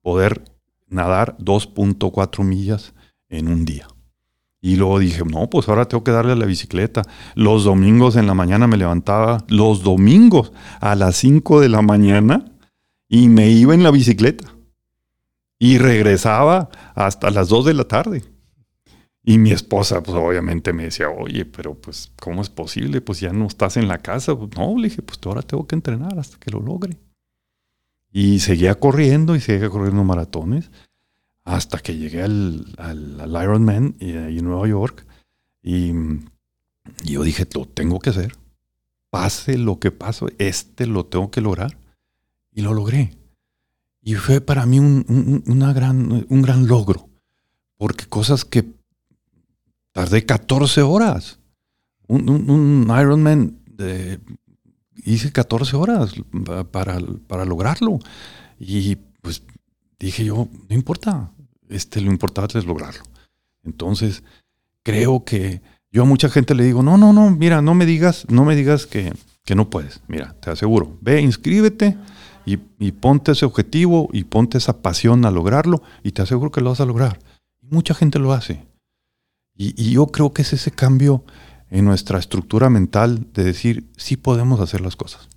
poder nadar 2.4 millas en un día. Y luego dije, no, pues ahora tengo que darle a la bicicleta. Los domingos en la mañana me levantaba, los domingos a las 5 de la mañana y me iba en la bicicleta. Y regresaba hasta las 2 de la tarde. Y mi esposa, pues obviamente me decía, oye, pero pues, ¿cómo es posible? Pues ya no estás en la casa. Pues, no, le dije, pues ahora tengo que entrenar hasta que lo logre. Y seguía corriendo y seguía corriendo maratones hasta que llegué al, al, Ironman en Nueva York. Y, yo dije, lo tengo que hacer. Pase lo que pase, este lo tengo que lograr. Y lo logré. Y fue para mí un, una gran, un gran logro. Porque cosas que Tardé 14 horas. Un, Ironman de, hice 14 horas para, para, lograrlo. Y pues dije yo, no importa, este, lo importante es lograrlo. Entonces, creo que yo a mucha gente le digo, no, no, no, mira, no me digas, no me digas que, que no puedes. Mira, te aseguro, ve, inscríbete y, y, ponte ese objetivo y ponte esa pasión a lograrlo y te aseguro que lo vas a lograr. Y mucha gente lo hace. Y, yo creo que es ese cambio en nuestra estructura mental de decir, sí podemos hacer las cosas.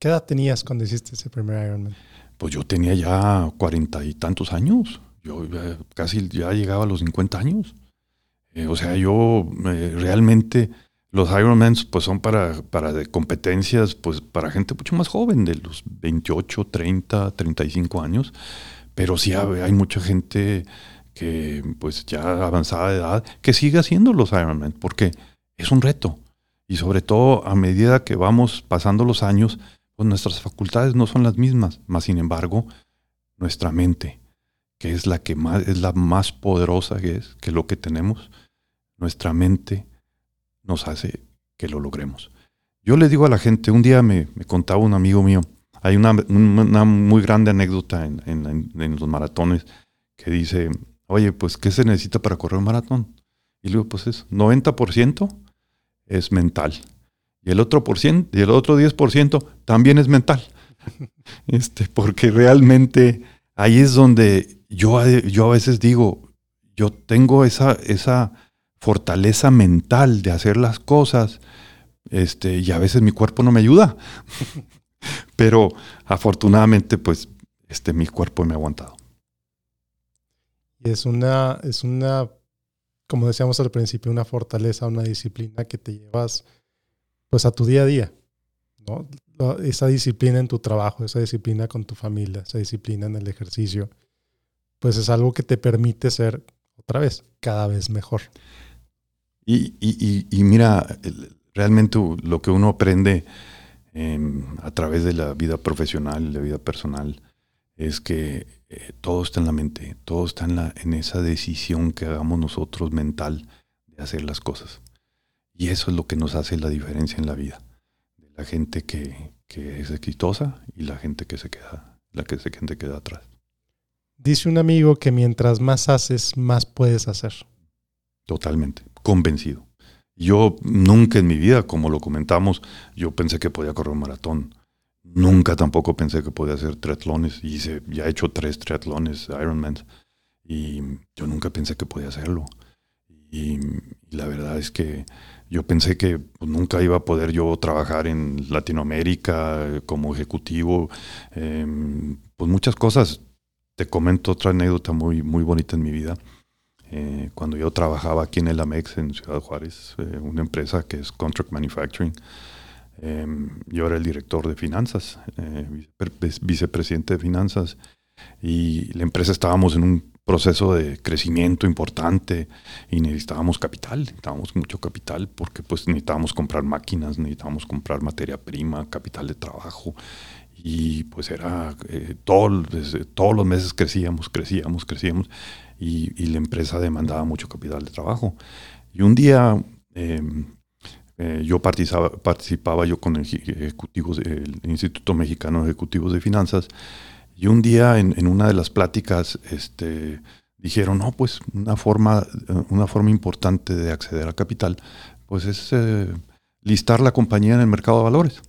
¿Qué edad tenías cuando hiciste ese primer Ironman? Pues yo tenía ya cuarenta y tantos años. Yo casi ya llegaba a los 50 años. Eh, o sea, yo eh, realmente los Ironmans pues son para, para competencias, pues para gente mucho más joven, de los 28, 30, 35 años. Pero sí hay mucha gente que pues ya avanzada de edad, que sigue haciendo los Ironman, porque es un reto. Y sobre todo a medida que vamos pasando los años, pues nuestras facultades no son las mismas, más sin embargo, nuestra mente, que es la que es la más poderosa que es, que lo que tenemos, nuestra mente nos hace que lo logremos. Yo le digo a la gente, un día me, contaba un amigo mío, hay una, muy grande anécdota en, en los maratones que dice, oye, pues, ¿qué se necesita para correr un maratón? Y luego, pues es 90% es mental. Y el otro por ciento, y el otro 10% también es mental. este, porque realmente ahí es donde yo, yo a veces digo, yo tengo esa, esa fortaleza mental de hacer las cosas, este, y a veces mi cuerpo no me ayuda. Pero afortunadamente, pues, este, mi cuerpo me ha aguantado. Y es una, es una como decíamos al principio, una fortaleza, una disciplina que te llevas pues a tu día a día, ¿no? Esa disciplina en tu trabajo, esa disciplina con tu familia, esa disciplina en el ejercicio, pues es algo que te permite ser, otra vez, cada vez mejor. Y, y, y, mira, realmente lo que uno aprende em, a través de la vida profesional y la vida personal es que eh, todo está en la mente, todo está en, la, en esa decisión que hagamos nosotros mental de hacer las cosas. Y eso es lo que nos hace la diferencia en la vida. De la gente que, que es exitosa y la gente que se queda, la que se queda atrás. Dice un amigo que mientras más haces, más puedes hacer. Totalmente, convencido. Yo nunca en mi vida, como lo comentamos, yo pensé que podía correr un maratón. Nunca tampoco pensé que podía hacer triatlones. Hice, ya he hecho tres triatlones, Ironman. Y yo nunca pensé que podía hacerlo. Y, la verdad es que yo pensé que pues, nunca iba a poder yo trabajar en Latinoamérica eh, como ejecutivo. Em, pues muchas cosas. Te comento otra anécdota muy, muy bonita en mi vida. Eh, cuando yo trabajaba aquí en el Amex en Ciudad Juárez, eh, una empresa que es Contract Manufacturing, Em, yo era el director de finanzas, eh, vicepresidente de finanzas, y la empresa estábamos en un proceso de crecimiento importante y necesitábamos capital, necesitábamos mucho capital porque pues necesitábamos comprar máquinas, necesitábamos comprar materia prima, capital de trabajo y pues era eh, todo, todos los meses crecíamos, crecíamos, crecíamos y, y, la empresa demandaba mucho capital de trabajo. Y un día em, eh, yo participaba, participaba yo con ejecutivos del Instituto Mexicano de Ejecutivos de Finanzas y un día en, una de las pláticas este, dijeron, no, pues una forma, una forma importante de acceder a capital pues es eh, listar la compañía en el mercado de valores.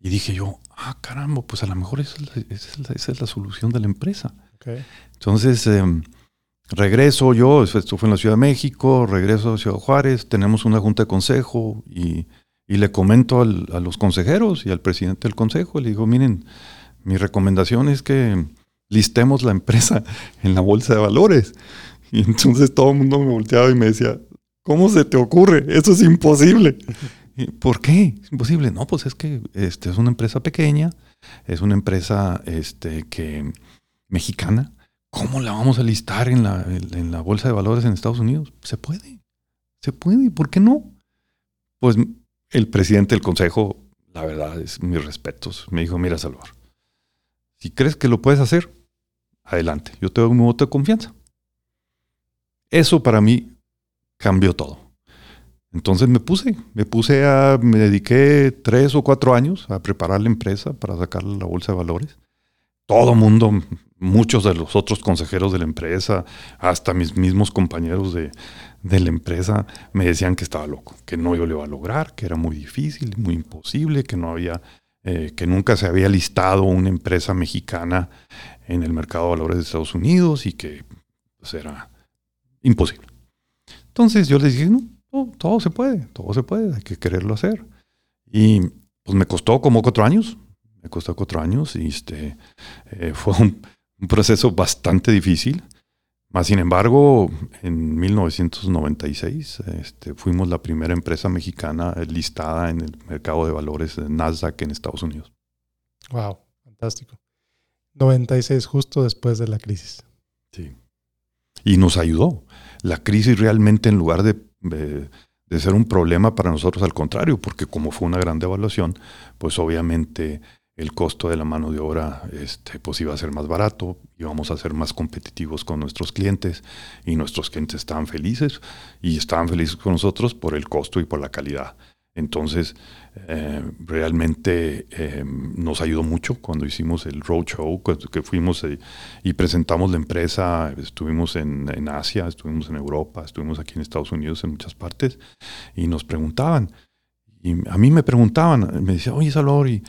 Y dije yo, ah, caramba, pues a lo mejor esa es la, solución de la empresa. Entonces, em, Regreso yo, esto fue en la Ciudad de México, regreso a Ciudad Juárez, tenemos una junta de consejo y, le comento a los consejeros y al presidente del consejo, le digo, miren, mi recomendación es que listemos la empresa en la bolsa de valores. Y entonces todo el mundo me volteaba y me decía, ¿cómo se te ocurre? Eso es imposible. ¿Por qué? Es imposible. No, pues es que este, es una empresa pequeña, es una empresa este, que, mexicana, ¿Cómo la vamos a listar en la, en la bolsa de valores en Estados Unidos? Se puede. Se puede. ¿Por qué no? Pues el presidente del consejo, la verdad es mis respetos, me dijo, mira Salvador, si crees que lo puedes hacer, adelante, yo te doy un voto de confianza. Eso para mí cambió todo. Entonces me puse, me puse a, me dediqué tres o cuatro años a preparar la empresa para sacarle la bolsa de valores. Todo mundo muchos de los otros consejeros de la empresa, hasta mis mismos compañeros de, la empresa, me decían que estaba loco, que no yo lo iba a lograr, que era muy difícil, muy imposible, que no había, eh, que nunca se había listado una empresa mexicana en el mercado de valores de Estados Unidos y que pues, era imposible. Entonces yo les dije, no, todo se puede, todo se puede, hay que quererlo hacer. Y pues me costó como cuatro años, me costó cuatro años y este, eh, fue un, un proceso bastante difícil. Más sin embargo, en 1996 este, fuimos la primera empresa mexicana listada en el mercado de valores de Nasdaq en Estados Unidos. Wow, fantástico. 96, justo después de la crisis. Sí. Y nos ayudó. La crisis realmente, en lugar de, de ser un problema para nosotros, al contrario, porque como fue una gran devaluación, pues obviamente el costo de la mano de obra este, pues iba a ser más barato, íbamos a ser más competitivos con nuestros clientes y nuestros clientes estaban felices y estaban felices con nosotros por el costo y por la calidad. Entonces, eh, realmente eh, nos ayudó mucho cuando hicimos el roadshow, que fuimos eh, y presentamos la empresa, estuvimos en, en, Asia, estuvimos en Europa, estuvimos aquí en Estados Unidos, en muchas partes, y nos preguntaban, y a mí me preguntaban, me decían, oye Salvador, ¿y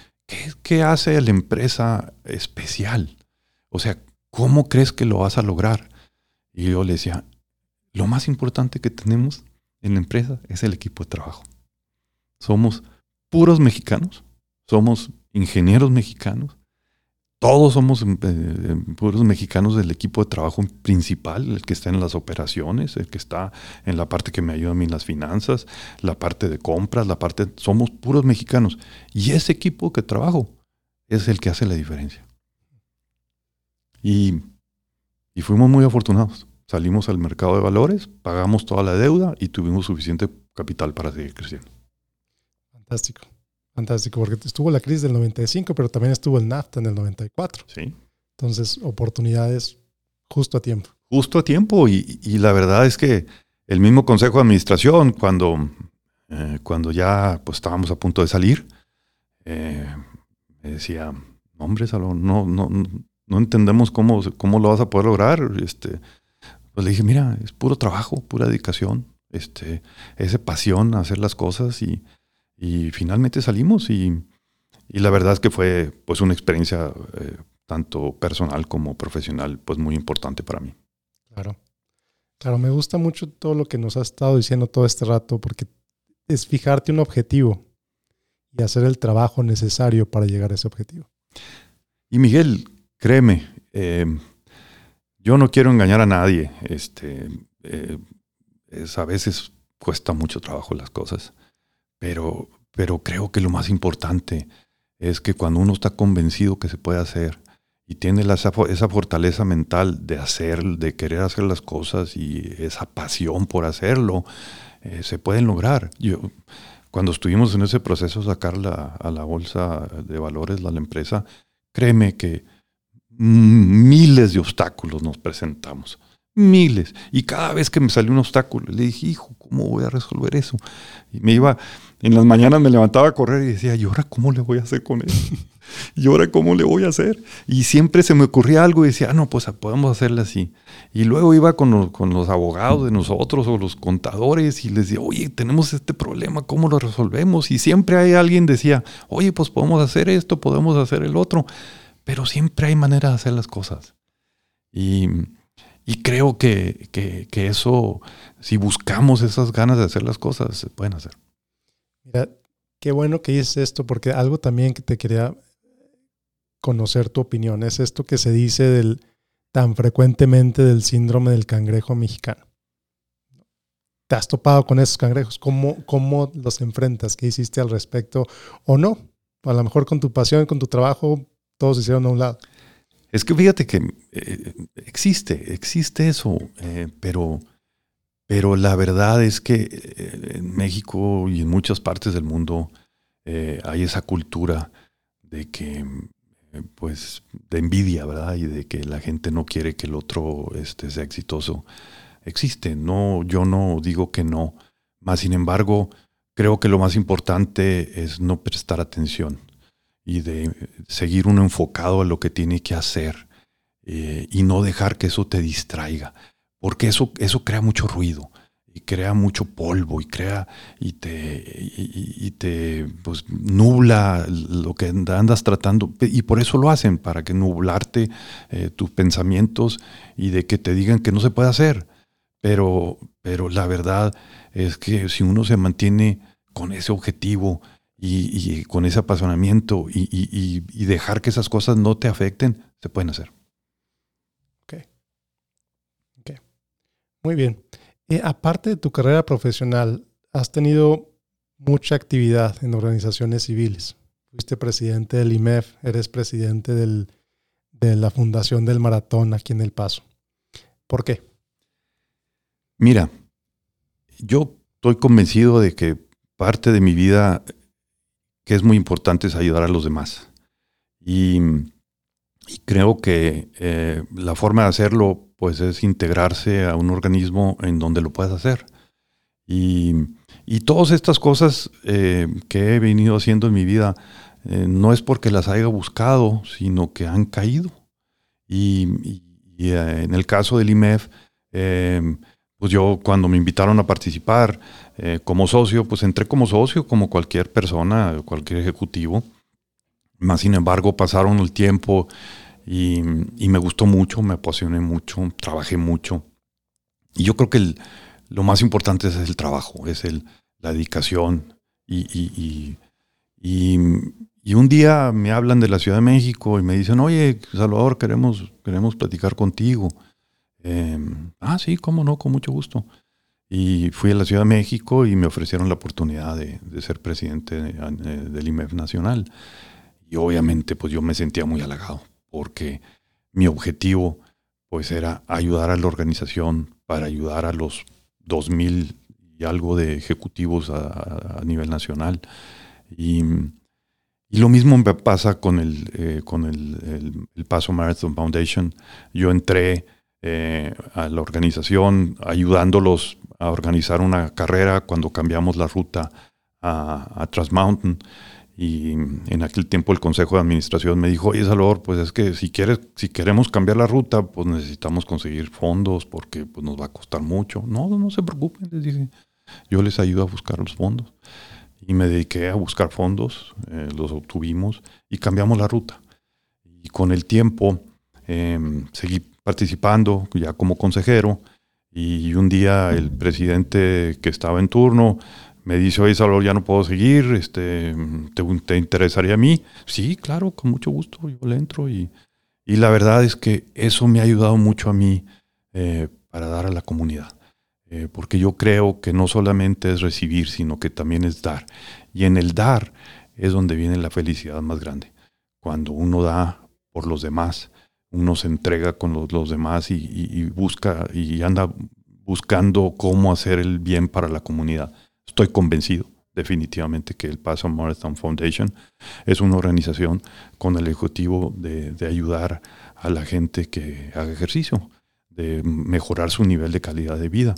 ¿Qué, hace la empresa especial? O sea, ¿cómo crees que lo vas a lograr? Y yo le decía, lo más importante que tenemos en la empresa es el equipo de trabajo. Somos puros mexicanos, somos ingenieros mexicanos, todos somos eh, puros mexicanos del equipo de trabajo principal, el que está en las operaciones, el que está en la parte que me ayuda a mí en las finanzas, la parte de compras, la parte... Somos puros mexicanos. Y ese equipo que trabajo es el que hace la diferencia. Y, y fuimos muy afortunados. Salimos al mercado de valores, pagamos toda la deuda y tuvimos suficiente capital para seguir creciendo. Fantástico. Fantástico, porque estuvo la crisis del 95, pero también estuvo el NAFTA en el 94. Sí. Entonces, oportunidades justo a tiempo. Justo a tiempo y, la verdad es que el mismo consejo de administración, cuando, eh, cuando ya pues, estábamos a punto de salir, eh, me decía, hombre, no, no, no entendemos cómo, cómo lo vas a poder lograr. Este, pues le dije, mira, es puro trabajo, pura dedicación, este, esa pasión a hacer las cosas y, y finalmente salimos y, la verdad es que fue pues una experiencia eh, tanto personal como profesional pues muy importante para mí. Claro. Claro, me gusta mucho todo lo que nos has estado diciendo todo este rato porque es fijarte un objetivo y hacer el trabajo necesario para llegar a ese objetivo. Y Miguel, créeme, eh, yo no quiero engañar a nadie. Este, eh, a veces cuesta mucho trabajo las cosas. Pero, pero creo que lo más importante es que cuando uno está convencido que se puede hacer y tiene esa, fortaleza mental de hacer, de querer hacer las cosas y esa pasión por hacerlo, eh, se pueden lograr. Yo, cuando estuvimos en ese proceso de sacar a la bolsa de valores, la, la empresa, créeme que miles de obstáculos nos presentamos miles. Y cada vez que me salió un obstáculo, le dije, hijo, ¿cómo voy a resolver eso? Y me iba, en las mañanas me levantaba a correr y decía, ¿y ahora cómo le voy a hacer con eso? ¿Y ahora cómo le voy a hacer? Y siempre se me ocurría algo y decía, ah, no, pues podemos hacerle así. Y luego iba con los, con los abogados de nosotros o los contadores y les decía, oye, tenemos este problema, ¿cómo lo resolvemos? Y siempre hay alguien decía, oye, pues podemos hacer esto, podemos hacer el otro. Pero siempre hay manera de hacer las cosas. Y y creo que, eso, si buscamos esas ganas de hacer las cosas, se pueden hacer. Mira, qué bueno que dices esto, porque algo también que te quería conocer tu opinión es esto que se dice del, tan frecuentemente del síndrome del cangrejo mexicano. ¿Te has topado con esos cangrejos? ¿Cómo, ¿Cómo los enfrentas? ¿Qué hiciste al respecto? ¿O no? A lo mejor con tu pasión, con tu trabajo, todos se hicieron a un lado. Es que fíjate que eh, existe, existe eso, eh, pero, pero la verdad es que eh, en México y en muchas partes del mundo hay esa cultura de que, pues, de envidia, ¿verdad? Y de que la gente no quiere que el otro este, sea exitoso. Existe, no, yo no digo que no, más sin embargo, creo que lo más importante es no prestar atención y de seguir uno enfocado a lo que tiene que hacer eh, y no dejar que eso te distraiga, porque eso, eso crea mucho ruido y crea mucho polvo y crea y te, y, te pues, nubla lo que andas tratando y por eso lo hacen, para que nublarte eh, tus pensamientos y de que te digan que no se puede hacer. Pero, pero la verdad es que si uno se mantiene con ese objetivo y, con ese apasionamiento y, dejar que esas cosas no te afecten, se pueden hacer. Ok. okay. Muy bien. Eh, aparte de tu carrera profesional, has tenido mucha actividad en organizaciones civiles. Fuiste presidente del IMEF, eres presidente de la Fundación del Maratón aquí en El Paso. ¿Por qué? Mira, yo estoy convencido de que parte de mi vida que es muy importante es ayudar a los demás. Y, creo que eh, la forma de hacerlo pues es integrarse a un organismo en donde lo puedas hacer. Y, todas estas cosas eh, que he venido haciendo en mi vida eh, no es porque las haya buscado, sino que han caído. Y, en el caso del IMEF, pues yo cuando me invitaron a participar, eh, como socio, pues entré como socio, como cualquier persona, cualquier ejecutivo. Más sin embargo, pasaron el tiempo y, me gustó mucho, me apasioné mucho, trabajé mucho. Y yo creo que lo más importante es el trabajo, es el, la dedicación y, y un día me hablan de la Ciudad de México y me dicen, oye, Salvador, queremos, queremos platicar contigo. Em, ah, sí, cómo no, con mucho gusto. Y fui a la Ciudad de México y me ofrecieron la oportunidad de, ser presidente del IMEF Nacional. Y obviamente pues yo me sentía muy halagado porque mi objetivo pues era ayudar a la organización para ayudar a los 2.000 y algo de ejecutivos a, nivel nacional. Y, lo mismo me pasa con el, eh, con el, Paso Marathon Foundation. Yo entré eh, a la organización ayudándolos a organizar una carrera cuando cambiamos la ruta a, a Transmountain. Y en aquel tiempo el consejo de administración me dijo, oye Salvador, pues es que si quieres, si queremos cambiar la ruta, pues necesitamos conseguir fondos porque pues, nos va a costar mucho. No, no se preocupen, les dije, yo les ayudo a buscar los fondos. Y me dediqué a buscar fondos, eh, los obtuvimos y cambiamos la ruta. Y con el tiempo em, seguí participando ya como consejero y un día el presidente que estaba en turno me dice, oye Salvador, ya no puedo seguir, este, ¿te, interesaría a mí? Sí, claro, con mucho gusto, yo le entro y, y la verdad es que eso me ha ayudado mucho a mí eh, para dar a la comunidad. Eh, porque yo creo que no solamente es recibir, sino que también es dar. Y en el dar es donde viene la felicidad más grande. Cuando uno da por los demás, uno se entrega con los, los demás y, busca y anda buscando cómo hacer el bien para la comunidad. Estoy convencido definitivamente que el Paso Marathon Foundation es una organización con el objetivo de, ayudar a la gente que haga ejercicio, de mejorar su nivel de calidad de vida.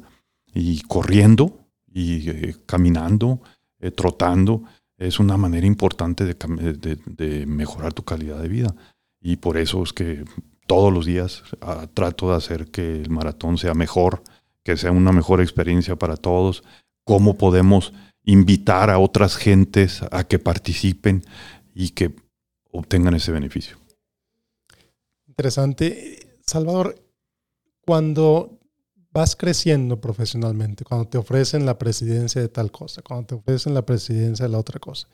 Y corriendo y eh, caminando, eh, trotando, es una manera importante de, de, mejorar tu calidad de vida. Y por eso es que todos los días ah, trato de hacer que el maratón sea mejor, que sea una mejor experiencia para todos, cómo podemos invitar a otras gentes a que participen y que obtengan ese beneficio. Interesante. Salvador, cuando vas creciendo profesionalmente, cuando te ofrecen la presidencia de tal cosa, cuando te ofrecen la presidencia de la otra cosa,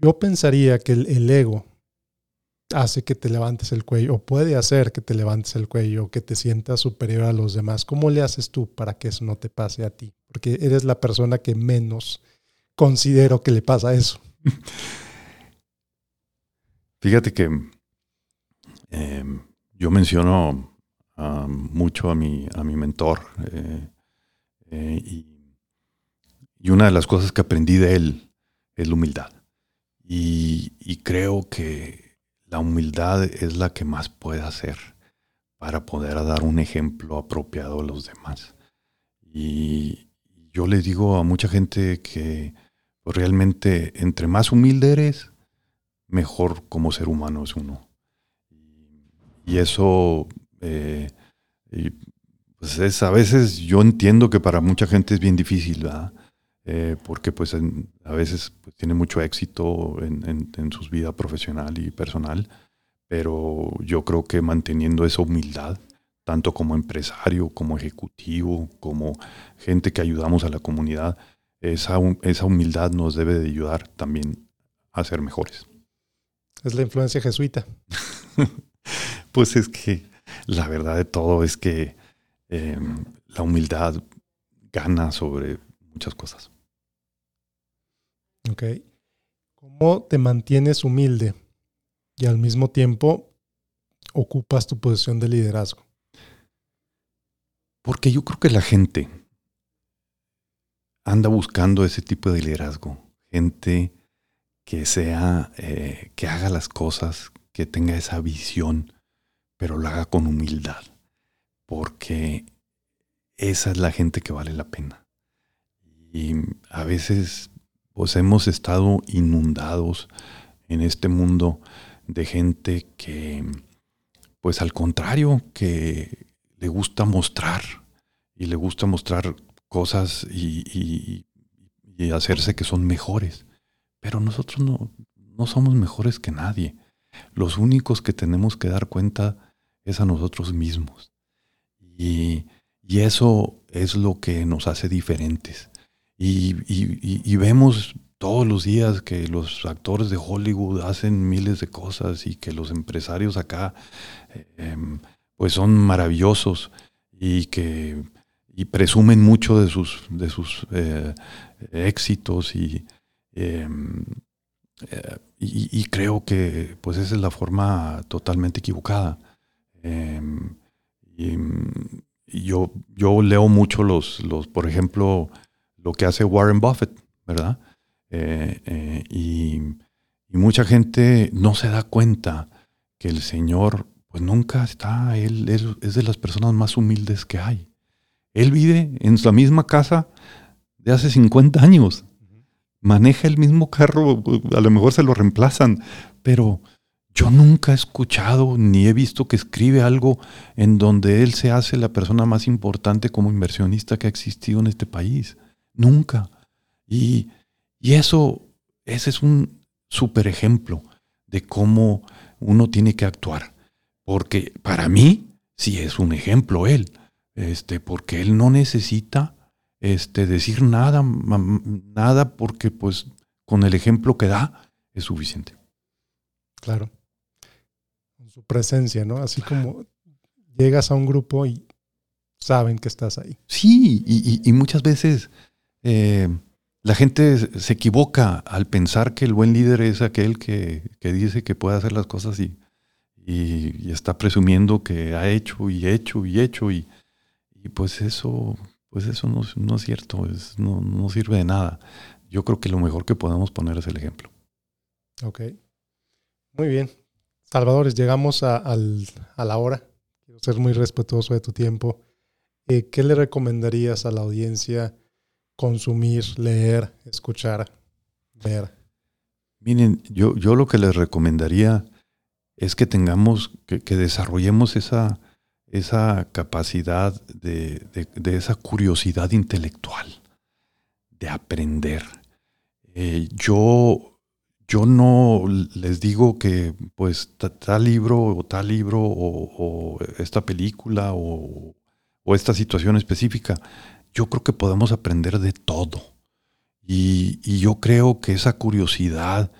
yo pensaría que el, ego hace que te levantes el cuello, o puede hacer que te levantes el cuello, o que te sientas superior a los demás. ¿Cómo le haces tú para que eso no te pase a ti? Porque eres la persona que menos considero que le pasa eso. Fíjate que em, yo menciono mucho a mi, a mi mentor eh, eh, y, una de las cosas que aprendí de él es la humildad. Y creo que la humildad es la que más puede hacer para poder dar un ejemplo apropiado a los demás. Y yo les digo a mucha gente que pues, realmente entre más humilde eres, mejor como ser humano es uno. Y eso, eh, pues es a veces yo entiendo que para mucha gente es bien difícil, ¿verdad? Eh, porque pues a veces pues, tiene mucho éxito en, su vida profesional y personal, pero yo creo que manteniendo esa humildad, tanto como empresario, como ejecutivo, como gente que ayudamos a la comunidad, esa, esa humildad nos debe de ayudar también a ser mejores. Es la influencia jesuita. pues es que la verdad de todo es que em, la humildad gana sobre muchas cosas. Ok. ¿Cómo te mantienes humilde y al mismo tiempo ocupas tu posición de liderazgo? Porque yo creo que la gente anda buscando ese tipo de liderazgo. Gente que sea, eh, que haga las cosas, que tenga esa visión, pero lo haga con humildad. Porque esa es la gente que vale la pena. Y a veces pues hemos estado inundados en este mundo de gente que, pues al contrario, que le gusta mostrar y le gusta mostrar cosas y, hacerse que son mejores. Pero nosotros no, no somos mejores que nadie. Los únicos que tenemos que dar cuenta es a nosotros mismos. Y, y eso es lo que nos hace diferentes. Y, vemos todos los días que los actores de Hollywood hacen miles de cosas y que los empresarios acá em, pues son maravillosos y que y presumen mucho de sus, de sus eh, éxitos y, em, eh, y, creo que pues esa es la forma totalmente equivocada. Em, y, yo, yo leo mucho los, los, por ejemplo, lo que hace Warren Buffett, ¿verdad? Eh, y, mucha gente no se da cuenta que el Señor pues nunca está, él es de las personas más humildes que hay. Él vive en su misma casa de hace 50 años. Maneja el mismo carro, a lo mejor se lo reemplazan, pero yo nunca he escuchado ni he visto que escribe algo en donde él se hace la persona más importante como inversionista que ha existido en este país. Nunca. Y, y eso, ese es un super ejemplo de cómo uno tiene que actuar. Porque para mí sí es un ejemplo él este, porque él no necesita este, decir nada, nada, porque pues con el ejemplo que da es suficiente. Claro. Con su presencia, ¿no? Así como llegas a un grupo y saben que estás ahí. Sí, y, muchas veces eh, la gente se equivoca al pensar que el buen líder es aquel que, dice que puede hacer las cosas y, y, está presumiendo que ha hecho y hecho y hecho y, pues eso, pues eso no, es cierto, es, no, sirve de nada. Yo creo que lo mejor que podemos poner es el ejemplo. Ok. Muy bien. Salvadores, llegamos a, la hora. Quiero ser muy respetuoso de tu tiempo. Eh, ¿Qué le recomendarías a la audiencia consumir, leer, escuchar, ver? Miren, yo, yo lo que les recomendaría es que tengamos, que desarrollemos esa, esa capacidad de, esa curiosidad intelectual, de aprender. Eh, yo, yo no les digo que pues tal libro o tal libro o, esta película o, esta situación específica, yo creo que podemos aprender de todo. y yo creo que esa curiosidad,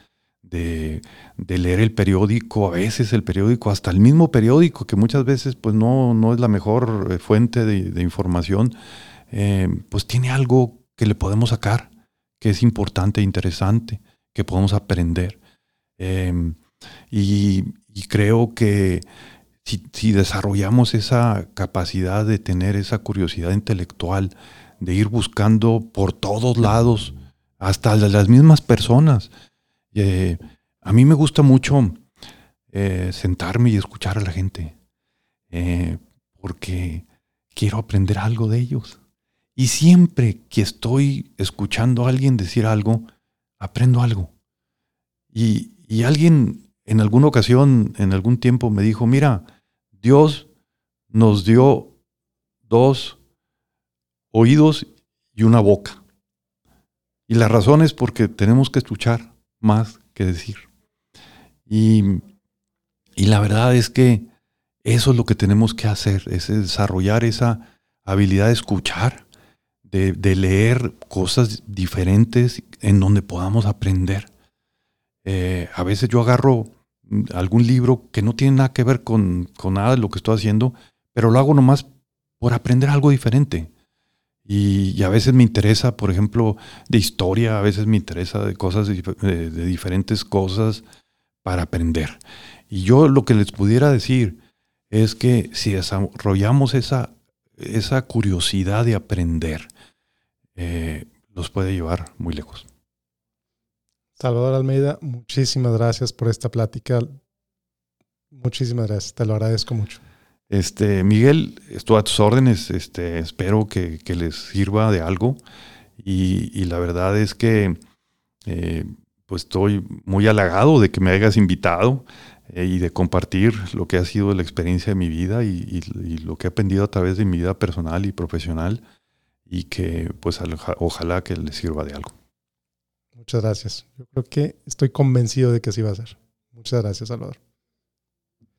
de, leer el periódico, a veces el periódico, hasta el mismo periódico, que muchas veces pues no, no es la mejor eh, fuente de, información, eh, pues tiene algo que le podemos sacar, que es importante, e interesante, que podemos aprender. Em, y, creo que si, desarrollamos esa capacidad de tener esa curiosidad intelectual, de ir buscando por todos lados, hasta las mismas personas, eh, a mí me gusta mucho eh, sentarme y escuchar a la gente, eh, porque quiero aprender algo de ellos. Y siempre que estoy escuchando a alguien decir algo, aprendo algo. Y alguien en alguna ocasión, en algún tiempo, me dijo, mira, Dios nos dio dos oídos y una boca. Y la razón es porque tenemos que escuchar más que decir. Y, la verdad es que eso es lo que tenemos que hacer, es desarrollar esa habilidad de escuchar, de, leer cosas diferentes en donde podamos aprender. Eh, a veces yo agarro algún libro que no tiene nada que ver con, con, nada de lo que estoy haciendo, pero lo hago nomás por aprender algo diferente. Y, a veces me interesa, por ejemplo, de historia, a veces me interesa de cosas, de, diferentes cosas para aprender. Y yo lo que les pudiera decir es que si desarrollamos esa, esa curiosidad de aprender, eh, los puede llevar muy lejos. Salvador Almeida, muchísimas gracias por esta plática. Muchísimas gracias, te lo agradezco mucho. Este, Miguel, estoy a tus órdenes. Este, espero que, les sirva de algo. Y, la verdad es que eh, pues estoy muy halagado de que me hayas invitado eh, y de compartir lo que ha sido la experiencia de mi vida y, lo que he aprendido a través de mi vida personal y profesional y que pues ojalá que les sirva de algo. Muchas gracias. Yo creo que estoy convencido de que así va a ser. Muchas gracias, Salvador.